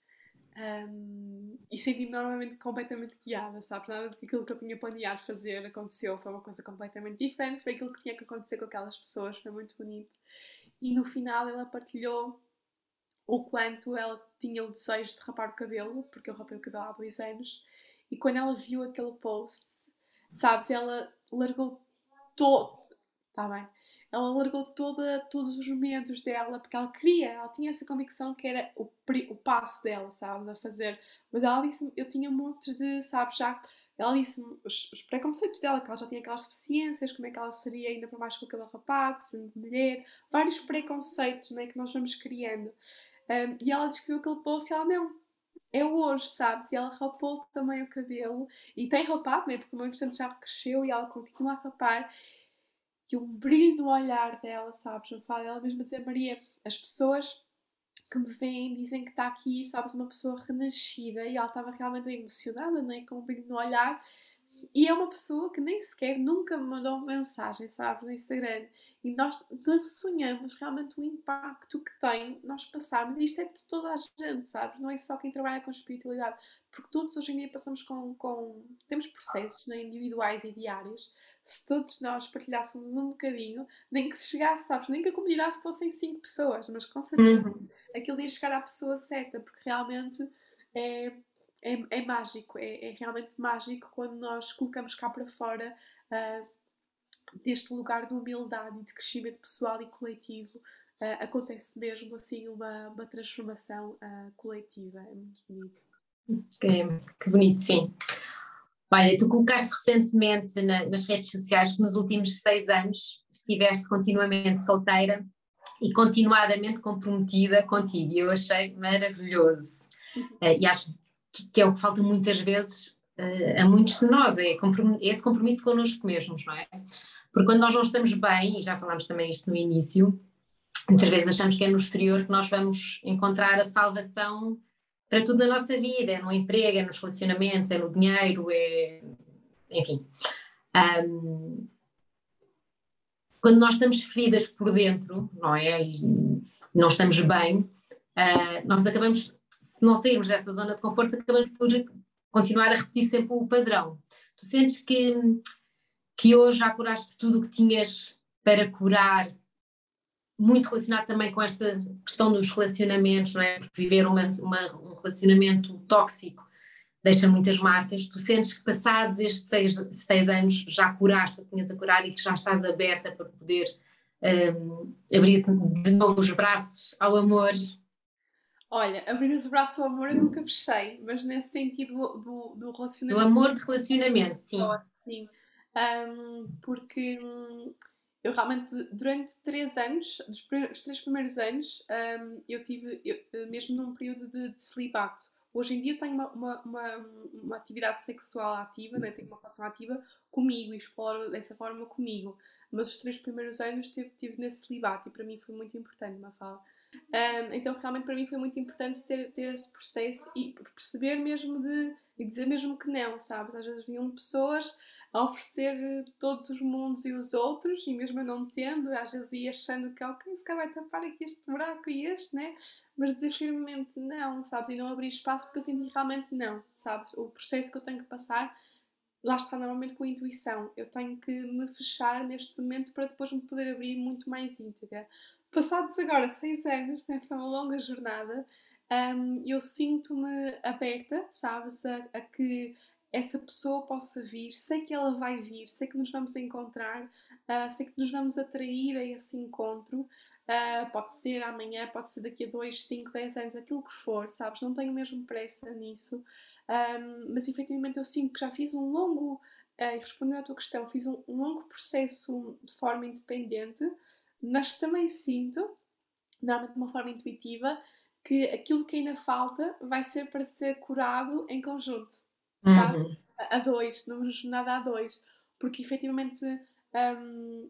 Um, e senti-me normalmente completamente guiada, sabe? Nada daquilo que eu tinha planeado fazer aconteceu, foi uma coisa completamente diferente, foi aquilo que tinha que acontecer com aquelas pessoas, foi muito bonito. E no final ela partilhou o quanto ela tinha o desejo de rapar o cabelo, porque eu rapei o cabelo há dois anos, e quando ela viu aquele post, sabes, ela largou todo, tá bem, ela largou toda, todos os momentos dela, porque ela queria, ela tinha essa convicção que era o, o passo dela, sabes, a fazer, mas ela disse eu tinha montes de, sabes, já ela disse-me os, os, preconceitos dela, que ela já tinha aquelas deficiências, como é que ela seria ainda para mais com aquele rapaz, sendo mulher, vários preconceitos né, que nós vamos criando. Um, e ela descreveu aquele post e ela, não, é hoje, sabes? E ela rapou também o cabelo e tem rapado, né? Porque o meu entretanto já cresceu e ela continua a rapar. E um brilho no olhar dela, sabes? Eu falo ela mesma dizer, Maria, as pessoas que me veem dizem que está aqui, sabes, uma pessoa renascida e ela estava realmente emocionada, né? Com um brilho no olhar. E é uma pessoa que nem sequer nunca me mandou uma mensagem, sabes, no Instagram. E nós não sonhamos realmente o impacto que tem nós passarmos. E isto é de toda a gente, sabes? Não é só quem trabalha com espiritualidade. Porque todos hoje em dia passamos com. com temos processos né, individuais e diários. Se todos nós partilhássemos um bocadinho, nem que se chegasse, sabes? Nem que a comunidade fossem cinco pessoas, mas com certeza uhum. aquilo ia chegar à pessoa certa, porque realmente é, é, é mágico. É, é, realmente mágico quando nós colocamos cá para fora. Uh, deste lugar de humildade e de crescimento pessoal e coletivo, uh, acontece mesmo assim uma, uma transformação uh, coletiva. É muito bonito. Que, que, bonito, sim. Olha, tu colocaste recentemente na, nas redes sociais que nos últimos seis anos estiveste continuamente solteira e continuadamente comprometida contigo, e eu achei maravilhoso. Uh, e acho que, que, é o que falta muitas vezes a muitos de nós, é esse compromisso connosco mesmos, não é? Porque quando nós não estamos bem, e já falámos também isto no início, muitas vezes achamos que é no exterior que nós vamos encontrar a salvação para tudo na nossa vida, é no emprego, é nos relacionamentos, é no dinheiro, é. enfim. Um, quando nós estamos feridas por dentro, não é? E não estamos bem, uh, nós acabamos, se não sairmos dessa zona de conforto, acabamos por continuar a repetir sempre o padrão. Tu sentes que que hoje já curaste tudo o que tinhas para curar, muito relacionado também com esta questão dos relacionamentos, não é? Porque viver uma, uma, um relacionamento tóxico deixa muitas marcas. Tu sentes que passados estes seis, seis anos já curaste o que tinhas a curar e que já estás aberta para poder um, abrir de novo os braços ao amor? Olha, abrir os braços ao amor eu nunca fechei, mas nesse sentido do, do relacionamento. Do amor de relacionamento, sim. Sim um, porque hum, eu realmente, durante três anos, dos os três primeiros anos, um, eu tive, eu, mesmo num período de, de celibato. Hoje em dia eu tenho uma, uma, uma, uma atividade sexual ativa, né? tenho uma relação ativa comigo e exploro dessa forma comigo. Mas os três primeiros anos tive, tive nesse celibato e para mim foi muito importante, Mafala. Um, então realmente para mim foi muito importante ter, ter esse processo e perceber mesmo de e dizer mesmo que não, sabes? Às vezes vinham pessoas a oferecer eh, todos os mundos e os outros, e mesmo eu não tendo, às vezes ia achando que, ok, se calhar vai tapar aqui este buraco e este, né? Mas dizer firmemente não, sabes? E não abrir espaço porque eu senti realmente não, sabes? O processo que eu tenho que passar lá está normalmente com a intuição. Eu tenho que me fechar neste momento para depois me poder abrir muito mais íntegra. Passados agora seis anos, né, foi uma longa jornada, um, eu sinto-me aberta, sabes, a, a, que essa pessoa possa vir, sei que ela vai vir, sei que nos vamos encontrar, uh, sei que nos vamos atrair a esse encontro. Uh, pode ser amanhã, pode ser daqui a 2, 5, 10 anos, aquilo que for, sabes? Não tenho mesmo pressa nisso. Um, mas efetivamente eu sinto que já fiz um longo, uh, respondendo à tua questão, fiz um, um, longo processo de forma independente, mas também sinto, normalmente de uma forma intuitiva, que aquilo que ainda falta vai ser para ser curado em conjunto, sabe? Uhum. A, dois, não nada a dois, porque efetivamente um,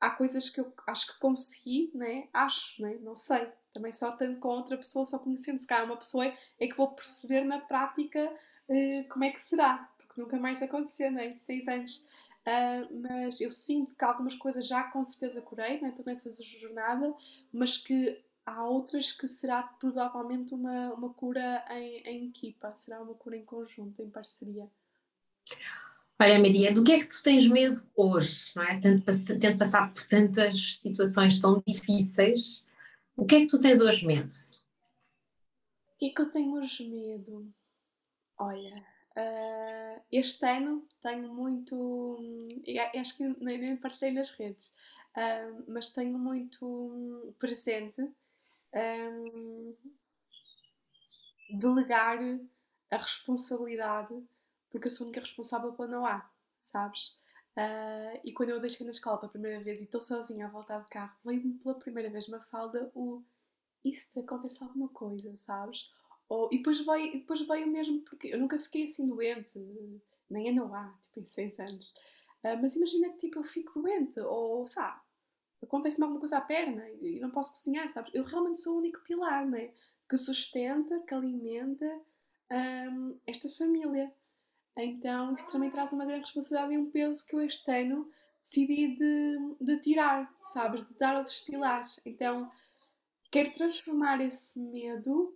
há coisas que eu acho que consegui, né? Acho, né? Não sei. Também só tendo com outra pessoa, só conhecendo se cá uma pessoa, é que vou perceber na prática uh, como é que será. Porque nunca mais aconteceu, né? De seis anos. Uh, mas eu sinto que algumas coisas já com certeza curei, né? estou nessa jornada, mas que há outras que será provavelmente uma, uma cura em, em equipa, será uma cura em conjunto, em parceria. Olha, Maria, do que é que tu tens medo hoje, não é? Tendo, tendo passado por tantas situações tão difíceis, o que é que tu tens hoje medo? O que é que eu tenho hoje medo? Olha, uh, este ano tenho muito. Acho que nem partilhei nas redes, uh, mas tenho muito presente um, delegar a responsabilidade porque eu sou a única responsável pela Noá, sabes? Uh, e quando eu deixei na escola pela primeira vez e estou sozinha a voltar de carro, veio-me pela primeira vez uma falda o e se acontece alguma coisa, sabes? Ou, e depois veio, depois veio mesmo porque eu nunca fiquei assim doente, nem a Noá, tipo em seis anos. Uh, mas imagina que tipo eu fico doente, ou sabe, acontece-me alguma coisa à perna e não posso cozinhar, sabes? Eu realmente sou o único pilar, né? Que sustenta, que alimenta um, esta família. Então isso também traz uma grande responsabilidade e um peso que eu este ano decidi de, de tirar, sabes? De dar outros pilares. Então quero transformar esse medo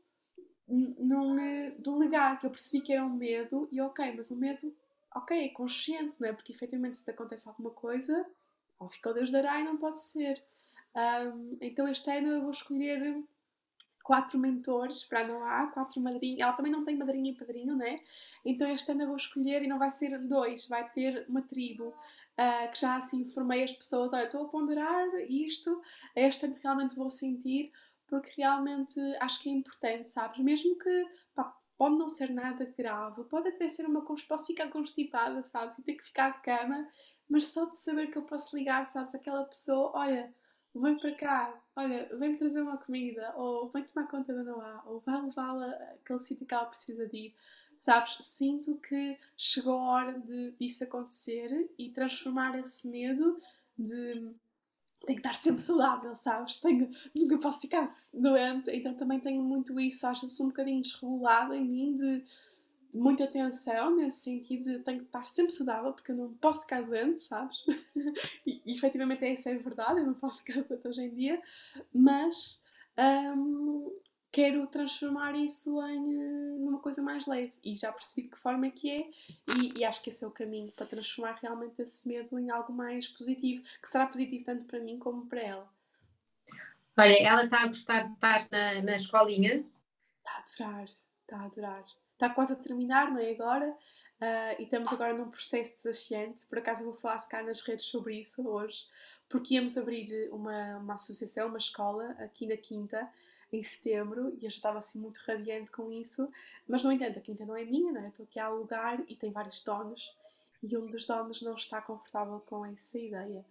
num delegar, que eu percebi que era um medo e ok, mas o medo, ok, é consciente, não é? Porque efetivamente se te acontece alguma coisa, ou fica o Deus dará e não pode ser. Um, então este ano eu vou escolher quatro mentores para a Noá, quatro madrinhas. Ela também não tem madrinha e padrinho, né? Então este ano eu vou escolher e não vai ser dois, vai ter uma tribo. Uh, que já assim formei as pessoas, olha, estou a ponderar isto, este ano realmente vou sentir, porque realmente acho que é importante, sabes? Mesmo que pá, pode não ser nada grave, pode até ser uma posso ficar constipada, sabes? E ter que ficar de cama, mas só de saber que eu posso ligar, sabes, aquela pessoa, olha, vem para cá, olha, vem-me trazer uma comida, ou vem tomar conta da Noá, ou vai levá-la àquele sítio que ela precisa de ir. Sabes, sinto que chegou a hora de disso acontecer e transformar esse medo de tenho que estar sempre saudável, sabes? Tenho, nunca posso ficar doente, então também tenho muito isso, vezes um bocadinho desregulado em mim de muita atenção nesse sentido de tenho que estar sempre saudável porque eu não posso ficar doente, sabes? e, e efetivamente essa é a verdade, eu não posso ficar doente hoje em dia, mas um, quero transformar isso em uh, numa coisa mais leve e já percebi de que forma é que é e, e, acho que esse é o caminho para transformar realmente esse medo em algo mais positivo, que será positivo tanto para mim como para ela. Olha, ela está a gostar de estar na, na escolinha? Está a adorar, está a adorar está quase a terminar, não é agora? Uh, e estamos agora num processo desafiante. Por acaso eu vou falar cá nas redes sobre isso hoje, porque íamos abrir uma, uma associação, uma escola, aqui na Quinta, em setembro, e eu já estava assim muito radiante com isso. Mas, no entanto, a Quinta não é minha, não é? Estou aqui a alugar e tem vários donos, e um dos donos não está confortável com essa ideia.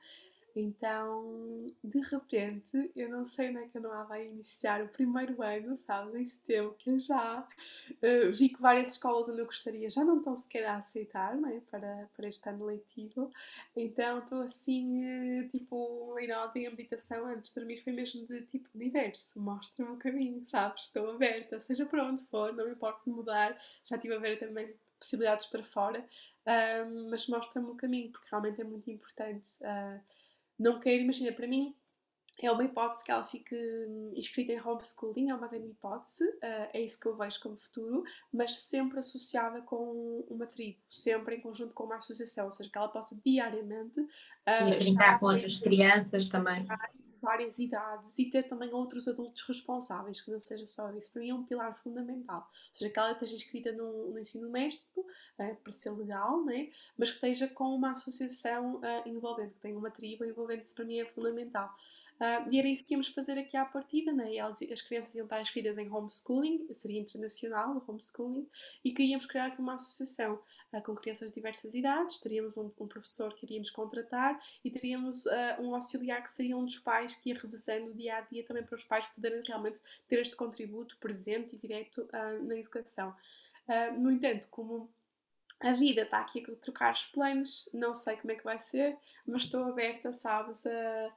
Então, de repente, eu não sei onde é que a Noah vai iniciar o primeiro ano, sabes, em setembro, que eu já uh, vi que várias escolas onde eu gostaria já não estão sequer a aceitar, não é, para, para este ano letivo. Então, estou assim, uh, tipo, em ontem a meditação antes de dormir foi mesmo de tipo diverso, mostra-me o caminho, sabes, estou aberta, seja para onde for, não me importa mudar, já estive a ver também possibilidades para fora, uh, mas mostra-me o caminho, porque realmente é muito importante. Uh, não quero, imagina, para mim é uma hipótese que ela fique hum, inscrita em homeschooling, é uma grande hipótese, uh, é isso que eu vejo como futuro, mas sempre associada com uma tribo, sempre em conjunto com uma associação, ou seja, que ela possa diariamente. Uh, e brincar com outras crianças também. Várias idades e ter também outros adultos responsáveis, que não seja só isso. Para mim é um pilar fundamental. Ou seja, que ela esteja inscrita no, no ensino doméstico, uh, para ser legal, né? mas que esteja com uma associação uh, envolvente, que tenha uma tribo envolvente, isso para mim é fundamental. Uh, e era isso que íamos fazer aqui à partida, né? Elas, as crianças iam estar inscritas em homeschooling, seria internacional o homeschooling, e queríamos criar aqui uma associação uh, com crianças de diversas idades, teríamos um, um professor que iríamos contratar e teríamos uh, um auxiliar que seria um dos pais que ia revezando dia a dia também para os pais poderem realmente ter este contributo presente e direto na educação. no entanto, como a vida está aqui a trocar os planos, não sei como é que vai ser, mas estou aberta, sabes, a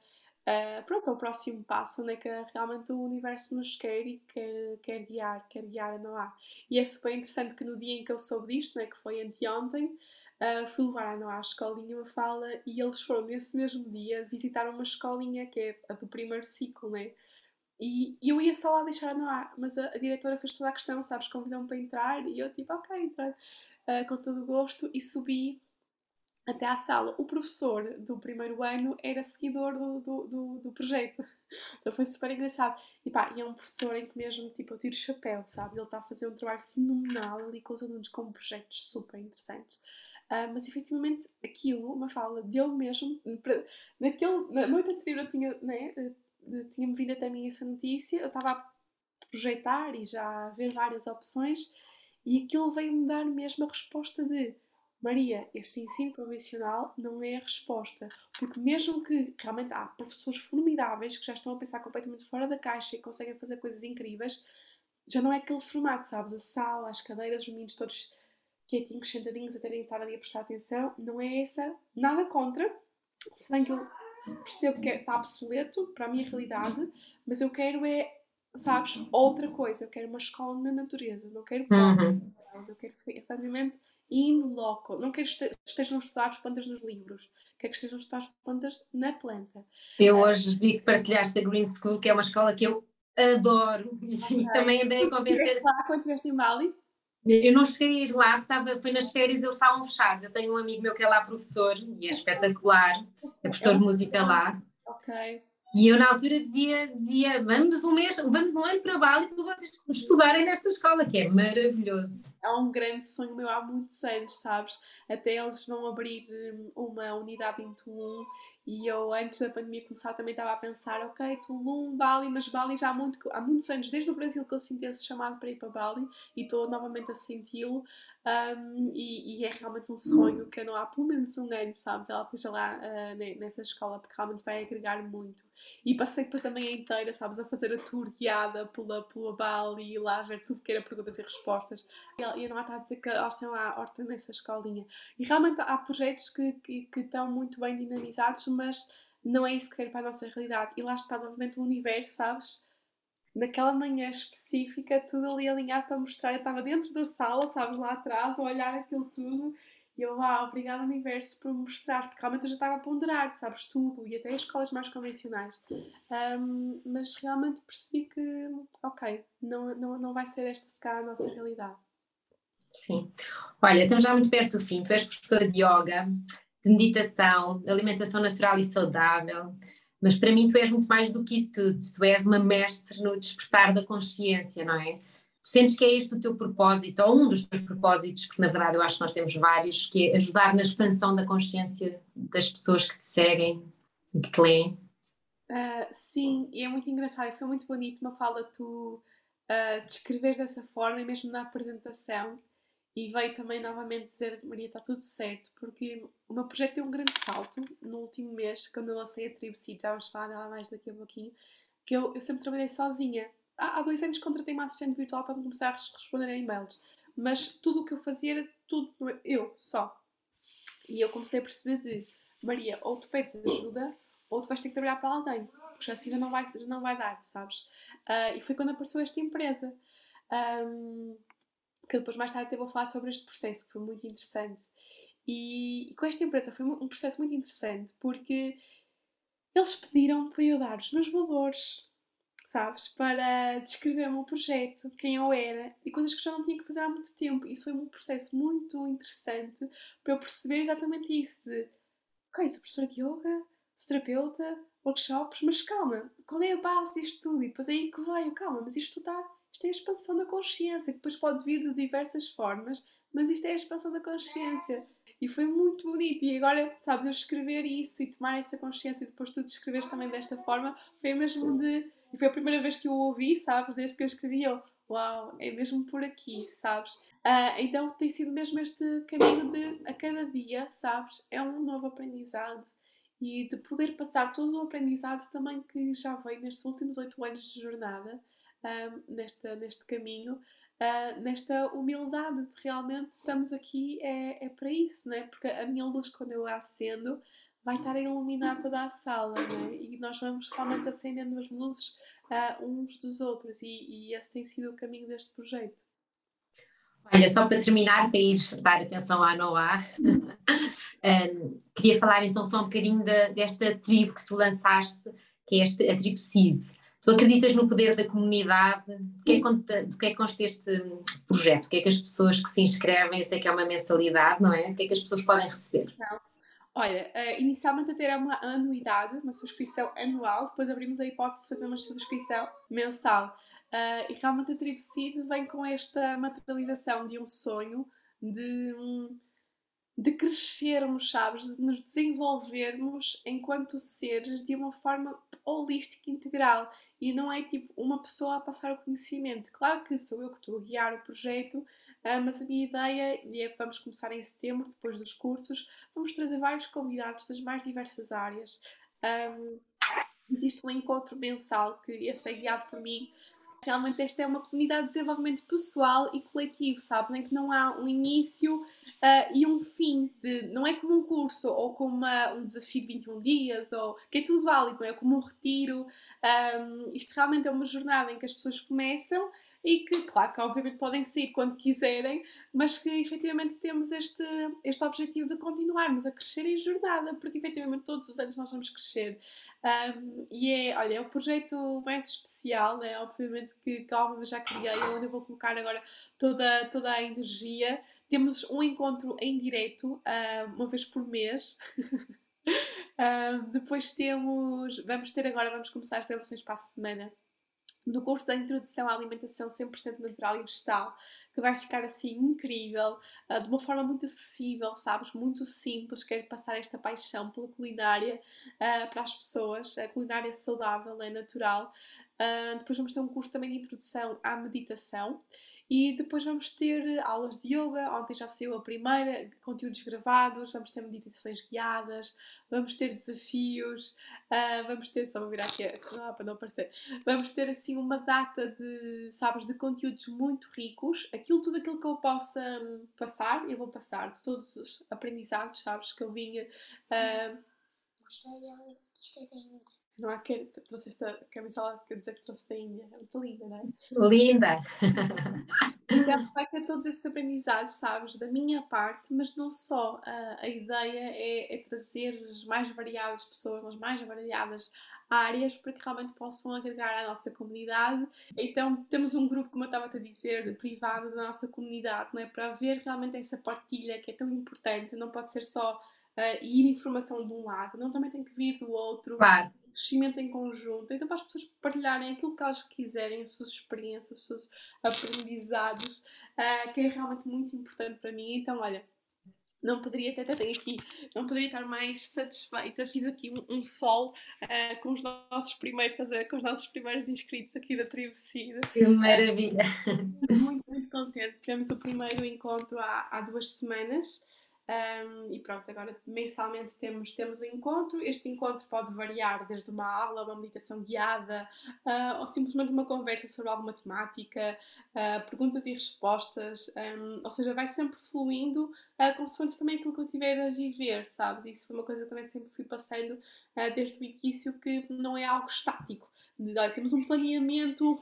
uh, pronto, ao próximo passo, onde é que realmente o universo nos quer e quer, quer guiar, quer guiar a Noah. E é super interessante que no dia em que eu soube disto, né, que foi anteontem, uh, fui levar a Noah à escolinha uma fala e eles foram nesse mesmo dia visitar uma escolinha que é a do primeiro ciclo, né? E, eu ia só lá deixar a Noah, mas a, a diretora fez toda a questão, sabes, convidou-me para entrar e eu tipo, ok, entrar uh, com todo o gosto e subi até à sala. O professor do primeiro ano era seguidor do, do, do, do projeto. Então foi super engraçado. E pá, e é um professor em que mesmo, tipo, eu tiro o chapéu, sabes? Ele está a fazer um trabalho fenomenal ali com os alunos com projetos super interessantes. Uh, mas efetivamente aquilo, uma fala deu mesmo. Para, naquele, na noite anterior eu tinha, né, eh, tinha-me vindo até a mim essa notícia, eu estava a projetar e já a ver várias opções e aquilo veio-me dar mesmo a resposta de Maria, este ensino convencional não é a resposta, porque mesmo que realmente há professores formidáveis que já estão a pensar completamente fora da caixa e conseguem fazer coisas incríveis, já não é aquele formato, sabes? A sala, as cadeiras, os meninos todos quietinhos, sentadinhos, a terem estar ali a prestar atenção, não é essa, nada contra, se bem que eu percebo que está obsoleto para a minha realidade, mas eu quero é, sabes, outra coisa, eu quero uma escola na natureza, não quero uhum. eu quero efetivamente in loco. Não quero que estejam a estudar as plantas nos livros, quero que estejam a estudar as plantas na planta. Eu hoje vi que partilhaste a Green School, que é uma escola que eu adoro e também andei a convencer. lá quando estiveste em Bali? Eu não cheguei a ir lá, porque estava, foi nas férias e eles estavam fechados. Eu tenho um amigo meu que é lá professor e é espetacular, é professor de música lá. Ok. E eu na altura dizia, dizia vamos um mês, vamos um ano para Bali para vocês estudarem nesta escola, que é maravilhoso. É um grande sonho meu há muitos anos, sabes? Até eles vão abrir hum, uma unidade em Tulum e eu antes da pandemia começar também estava a pensar, ok, Tulum, Bali, mas Bali já há, muito, há muitos anos, desde o Brasil que eu sinto esse chamado para ir para Bali e estou novamente a senti-lo um, e, e, é realmente um sonho que não há pelo menos um ano, sabes? Ela esteja lá uh, nessa escola porque realmente vai agregar muito. E passei depois a manhã inteira, sabes, a fazer a tour guiada pela, pela Bali e lá ver tudo que era perguntas e respostas. E, a Noa está a dizer que elas têm lá horta nessa escolinha. E realmente há projetos que, que, que estão muito bem dinamizados, mas não é isso que quero para a nossa realidade. E lá está novamente o universo, sabes? naquela manhã específica, tudo ali alinhado para mostrar. Eu estava dentro da sala, sabes, lá atrás, a olhar aquilo tudo. E eu, ah, obrigada universo por me mostrar, porque realmente eu já estava a ponderar, sabes, tudo, e até as escolas mais convencionais. Um, mas realmente percebi que, ok, não, não, não vai ser esta se calhar a nossa realidade. Sim. Olha, estamos já muito perto do fim. Tu és professora de yoga, de meditação, de alimentação natural e saudável. Mas para mim tu és muito mais do que isso tudo, tu és uma mestre no despertar da consciência, não é? Tu sentes que é este o teu propósito, ou um dos teus propósitos, porque na verdade eu acho que nós temos vários, que é ajudar na expansão da consciência das pessoas que te seguem e que te leem. Uh, sim, e é muito engraçado, foi muito bonito uma fala tu uh, dessa forma, e mesmo na apresentação, e veio também novamente dizer Maria, está tudo certo, porque o meu projeto deu um grande salto no último mês, quando eu lancei a Tribo Seed, já vamos falar dela mais daqui a pouquinho, que eu, eu sempre trabalhei sozinha. Há, há dois anos contratei uma assistente virtual para começar a responder a e-mails, mas tudo o que eu fazia era tudo eu, só. E eu comecei a perceber de Maria, ou tu pedes ajuda, ou tu vais ter que trabalhar para alguém, porque assim já não vai, já não vai dar, sabes? Uh, e foi quando apareceu esta empresa. Um, que depois mais tarde até vou falar sobre este processo, que foi muito interessante. E, e com esta empresa foi um processo muito interessante, porque eles pediram para eu dar os meus valores, sabes? Para descrever o meu projeto, quem eu era e coisas que já não tinha que fazer há muito tempo. Isso foi um processo muito interessante para eu perceber exatamente isso: de ok, sou professora de yoga, sou terapeuta, workshops, mas calma, qual é a base disto tudo? E depois é aí que veio, calma, mas isto está. Isto é a expansão da consciência, que depois pode vir de diversas formas, mas isto é a expansão da consciência. E foi muito bonito. E agora, sabes, eu escrever isso e tomar essa consciência e depois tu descreveres também desta forma, foi mesmo de. E foi a primeira vez que eu ouvi, sabes, desde que eu escrevi, eu, uau, é mesmo por aqui, sabes? Uh, então tem sido mesmo este caminho de, a cada dia, sabes, é um novo aprendizado. E de poder passar todo o aprendizado também que já veio nestes últimos oito anos de jornada, um, ah, nesta, neste caminho, uh, nesta humildade de realmente estamos aqui é, é para isso, né? porque a minha luz, quando eu a acendo, vai estar a iluminar toda a sala né? e nós vamos realmente acendendo as luzes uh, uns dos outros, e, e esse tem sido o caminho deste projeto. Olha, só para terminar, para ir dar atenção à Noah, um, queria falar então só um bocadinho de, desta tribo que tu lançaste, que é este, a tribo Seed. Tu acreditas no poder da comunidade? Do que, é, do que é consta este projeto? O que é que as pessoas que se inscrevem, eu sei que é uma mensalidade, não é? O que é que as pessoas podem receber? Não. Olha, uh, inicialmente até era uma anuidade, uma subscrição anual, depois abrimos a hipótese de fazer uma subscrição mensal. Uh, e realmente a Tribo Seed vem com esta materialização de um sonho, de, de crescermos, sabes, de nos desenvolvermos enquanto seres de uma forma holística integral e não é tipo uma pessoa a passar o conhecimento. Claro que sou eu que estou a guiar o projeto, uh, mas a minha ideia, e é que vamos começar em setembro, depois dos cursos, vamos trazer vários convidados das mais diversas áreas. Um, existe um encontro mensal que esse é guiado por mim. Realmente esta é uma comunidade de desenvolvimento pessoal e coletivo, sabes? Em que não há um início uh, e um fim de. Não é como um curso ou como uma, um desafio de 21 dias, ou que é tudo válido, não é? Como um retiro. Um, isto realmente é uma jornada em que as pessoas começam e que, claro, que obviamente podem sair quando quiserem, mas que efetivamente temos este, este objetivo de continuarmos a crescer em jornada, porque efetivamente todos os anos nós vamos crescer. Um, e é, olha, é o projeto mais especial, né? obviamente que, que a já criei, onde eu vou colocar agora toda, toda a energia. Temos um encontro em direto, uma vez por mês. depois temos, vamos ter agora, vamos começar as gravações para a semana do curso da Introdução à Alimentação 100% Natural e Vegetal, que vai ficar assim incrível, uh, de uma forma muito acessível, sabes? Muito simples. Quero passar esta paixão pela culinária uh, para as pessoas. A culinária saudável, é natural. Uh, depois vamos ter um curso também de Introdução à Meditação. E depois vamos ter aulas de yoga, ontem já saiu a primeira, conteúdos gravados, vamos ter meditações guiadas, vamos ter desafios, uh, vamos ter, só vou virar aqui ah, para não aparecer, vamos ter assim uma data de, sabes, de conteúdos muito ricos, aquilo, tudo aquilo que eu possa hum, passar, eu vou passar, de todos os aprendizados, sabes, que eu vinha... Uh, Gostei gostei da não há que trouxe esta camisola que eu dizer que trouxe da Índia. É muito linda, não é? Linda! então, vai ter todos esses aprendizados, sabes, da minha parte, mas não só. A, a ideia é, é, trazer as mais variadas pessoas, as mais variadas áreas, para que realmente possam agregar à nossa comunidade. Então, temos um grupo, como eu estava a dizer, privado da nossa comunidade, não é? Para haver realmente essa partilha que é tão importante. Não pode ser só uh, ir informação de um lado, não também tem que vir do outro. Claro crescimento em conjunto, então para as pessoas partilharem aquilo que elas quiserem, as suas experiências, os seus aprendizados, uh, que é realmente muito importante para mim. Então, olha, não poderia, até, até tenho aqui, não poderia estar mais satisfeita. Fiz aqui um, um sol uh, com os nossos primeiros, com os nossos primeiros inscritos aqui da Tribo Cida. Que maravilha! Muito, muito contente. Tivemos o primeiro encontro há, há duas semanas. Um, e pronto, agora mensalmente temos, temos um encontro. Este encontro pode variar desde uma aula, uma meditação guiada, uh, ou simplesmente uma conversa sobre alguma temática, uh, perguntas e respostas. Um, ou seja, vai sempre fluindo, uh, se fosse também aquilo que eu tiver a viver, sabes? Isso foi uma coisa que também sempre fui passando desde o início, que não é algo estático. De, temos um planeamento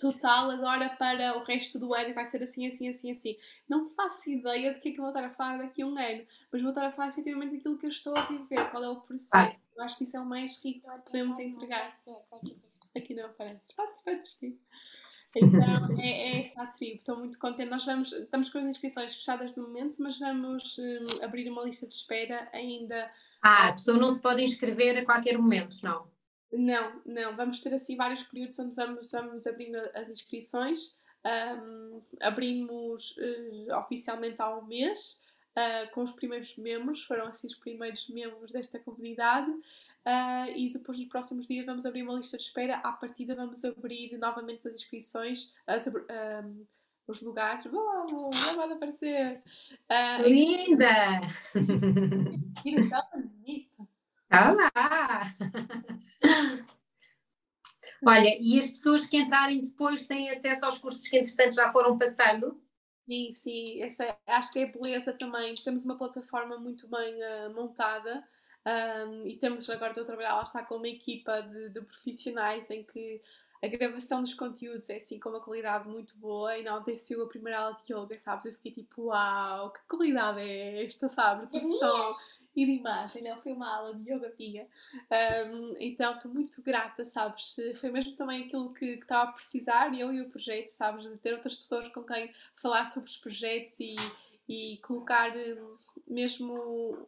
total agora para o resto do ano vai ser assim, assim, assim, assim. Não faço ideia de que é que eu vou estar a falar daqui a um ano, mas vou estar a falar efetivamente daquilo que eu estou a viver, qual é o processo. Ah. Eu acho que isso é o mais rico que podemos entregar. Aqui não aparece. Pode, pode vestir. Então é, é essa a tribo, estou muito contente. Nós vamos, estamos com as inscrições fechadas no momento, mas vamos um, abrir uma lista de espera ainda. Ah, a pessoa não se pode inscrever a qualquer momento, não? Não, não. Vamos ter assim vários períodos onde vamos, vamos abrindo as inscrições. Um, abrimos uh, oficialmente há um mês uh, com os primeiros membros, foram assim os primeiros membros desta comunidade. Uh, e depois nos próximos dias vamos abrir uma lista de espera. À partida vamos abrir novamente as inscrições, as, um, os lugares. Oh, já vai aparecer! Linda! Linda, bonita! Olá! Olha, e as pessoas que entrarem depois têm acesso aos cursos que entretanto já foram passando? Sim, sim, essa, acho que é beleza também. Temos uma plataforma muito bem uh, montada um, e temos agora estou a trabalhar lá está com uma equipa de, de, profissionais em que a gravação dos conteúdos é assim com uma qualidade muito boa e não sido a primeira aula de yoga, sabes? Eu fiquei tipo, uau, que qualidade é esta, sabes? De som e de imagem, não foi uma aula de yoga minha. Um, então estou muito grata, sabes? Foi mesmo também aquilo que, estava a precisar, eu e o projeto, sabes? De ter outras pessoas com quem falar sobre os projetos e e colocar hum, mesmo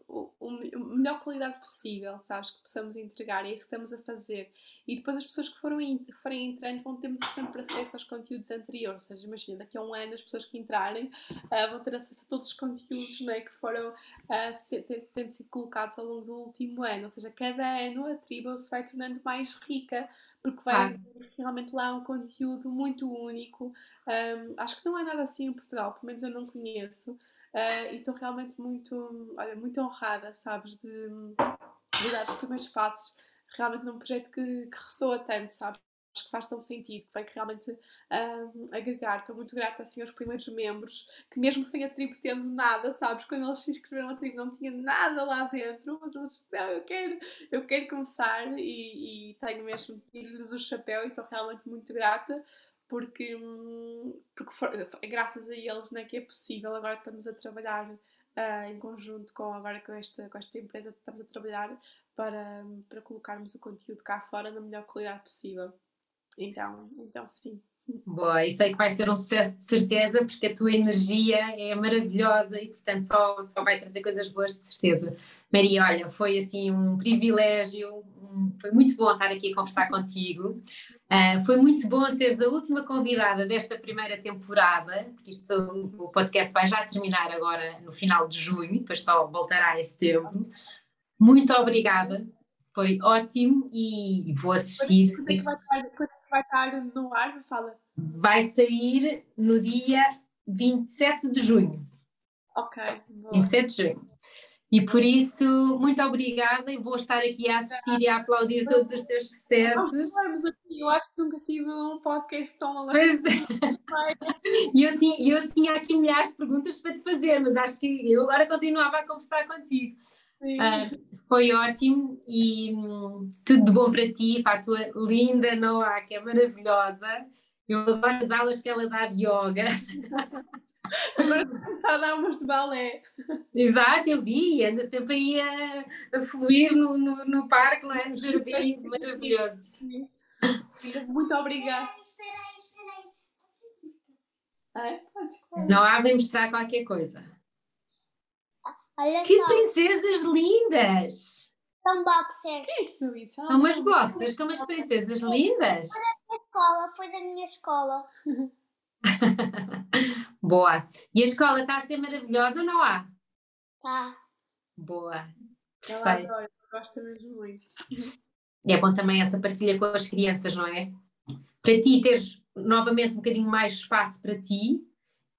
a melhor qualidade possível, sabes, que possamos entregar, é isso que estamos a fazer. E depois as pessoas que, foram, que forem entrando vão ter sempre acesso aos conteúdos anteriores, ou seja, imagina, daqui a um ano as pessoas que entrarem uh, vão ter acesso a todos os conteúdos né, que foram uh, tendo sido colocados ao longo do último ano, ou seja, cada ano a tribo se vai tornando mais rica, porque vai ah. realmente lá um conteúdo muito único. Um, acho que não há nada assim em Portugal, pelo menos eu não conheço. Uh, e estou realmente muito, olha, muito honrada, sabes, de, de dar os primeiros passos realmente num projeto que, que ressoa tanto, sabes? que faz tão sentido, que vai realmente um, agregar. Estou muito grata assim aos primeiros membros, que mesmo sem a tribo tendo nada, sabes? Quando eles se inscreveram na tribo não tinha nada lá dentro, mas eles não, eu quero, eu quero começar e, e tenho mesmo de tirar-lhes o chapéu e estou realmente muito grata porque, hum, porque for, é graças a eles né, que é possível. Agora estamos a trabalhar uh, em conjunto com, agora com, esta, com esta empresa, estamos a trabalhar para, para colocarmos o conteúdo cá fora na melhor qualidade possível. Então, então sim. Boa, e sei que vai ser um sucesso de certeza, porque a tua energia é maravilhosa e, portanto, só, só vai trazer coisas boas de certeza. Maria, olha, foi assim um privilégio, um, foi muito bom estar aqui a conversar contigo. Uh, foi muito bom seres a última convidada desta primeira temporada, porque isto, o podcast vai já terminar agora no final de junho, depois só voltará em setembro. Muito obrigada, foi ótimo e vou assistir. Quando é que vai estar, quando é que vai estar no ar? Fala. Vai sair no dia 27 de junho. Ok. Boa. 27 de junho. E por isso, muito obrigada e vou estar aqui a assistir e a aplaudir todos os teus sucessos. Eu acho que nunca tive um podcast tão longo. Pois é. E eu tinha, eu tinha aqui milhares de perguntas para te fazer, mas acho que eu agora continuava a conversar contigo. Uh, foi ótimo e hum, tudo de bom para ti, para a tua linda Noah, que é maravilhosa. Eu adoro as aulas que ela dá de yoga. Agora começar a dar umas de balé. Exato, eu vi, anda sempre aí a, a fluir no, no, no, parque, não é? No jardim, maravilhoso. Muito obrigada. Espera aí, espera aí. Não há de mostrar qualquer coisa. Olha que só. princesas lindas! São boxers. São umas boxers com umas princesas lindas. Foi da minha escola, foi da minha escola. Boa. E a escola está a ser maravilhosa ou não há? Tá. Boa. Ela adora, gosta mesmo muito. E é bom também essa partilha com as crianças, não é? Para ti teres novamente um bocadinho mais espaço para ti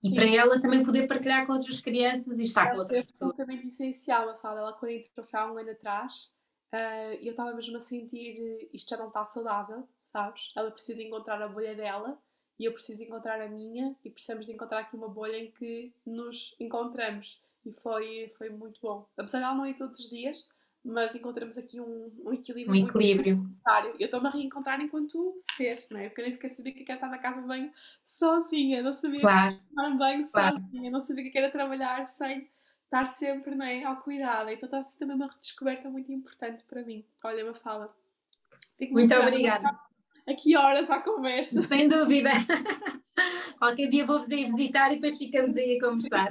e Sim. para ela também poder partilhar com outras crianças e estar ela com outras pessoas. É absolutamente essencial, a fala. Ela quando entrou há um ano atrás, uh, eu estava mesmo a sentir isto já não está saudável, sabes? Ela precisa encontrar a bolha dela e eu preciso encontrar a minha e precisamos de encontrar aqui uma bolha em que nos encontramos. E foi, foi muito bom. Apesar de ela não ir todos os dias, mas encontramos aqui um, um equilíbrio. Um equilíbrio. Necessário. Eu estou-me a reencontrar enquanto ser, não é? Porque eu nem sequer sabia que era estar na casa de banho sozinha, não sabia claro. tomar um banho claro. sozinha, não sabia que era trabalhar sem estar sempre não é, ao cuidado. Então está a ser também uma redescoberta muito importante para mim. Olha, uma fala. Fico muito, muito obrigada. Aqui horas à conversa. Sem dúvida. Qualquer dia vou-vos aí visitar e depois ficamos aí a conversar.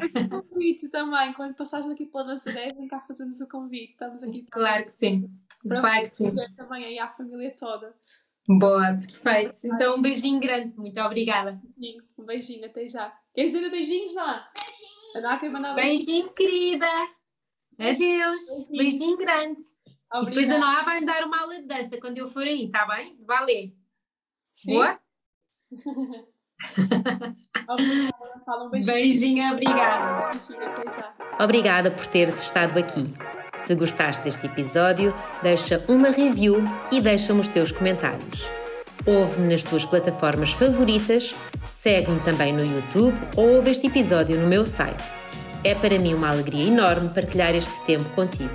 convite também, quando passares aqui pela Nazaré, vem cá fazendo o convite. Estamos aqui para Claro que sim. Para claro que sim. também aí à família toda. Boa, perfeito. Então um beijinho grande, muito obrigada. Um beijinho, até já. Queres dizer beijinhos, não? Beijinho. quer mandar beijinho. Beijinho, querida. Adeus. Beijinho, beijinho grande. Obrigada. E depois a Noá vai me dar uma aula de dança quando eu for aí, tá bem? Valeu. Boa? obrigada, um beijinho. beijinho, obrigada. Obrigada por teres estado aqui. Se gostaste deste episódio, deixa uma review e deixa-me os teus comentários. Ouve-me nas tuas plataformas favoritas, segue-me também no YouTube ou ouve este episódio no meu site. É para mim uma alegria enorme partilhar este tempo contigo.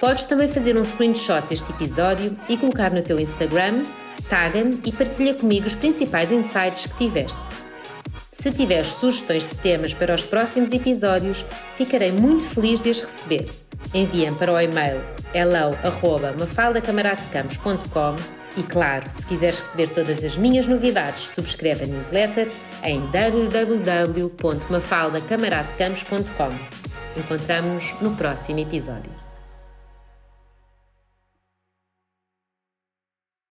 Podes também fazer um screenshot deste episódio e colocar no teu Instagram, taga-me e partilha comigo os principais insights que tiveste. Se tiveres sugestões de temas para os próximos episódios, ficarei muito feliz de as receber. Envia-me para o e-mail hello.mafaldacamaradecamos.com e claro, se quiseres receber todas as minhas novidades, subscreve a newsletter em www.mafaldacamaradecamos.com. Encontramos-nos no próximo episódio.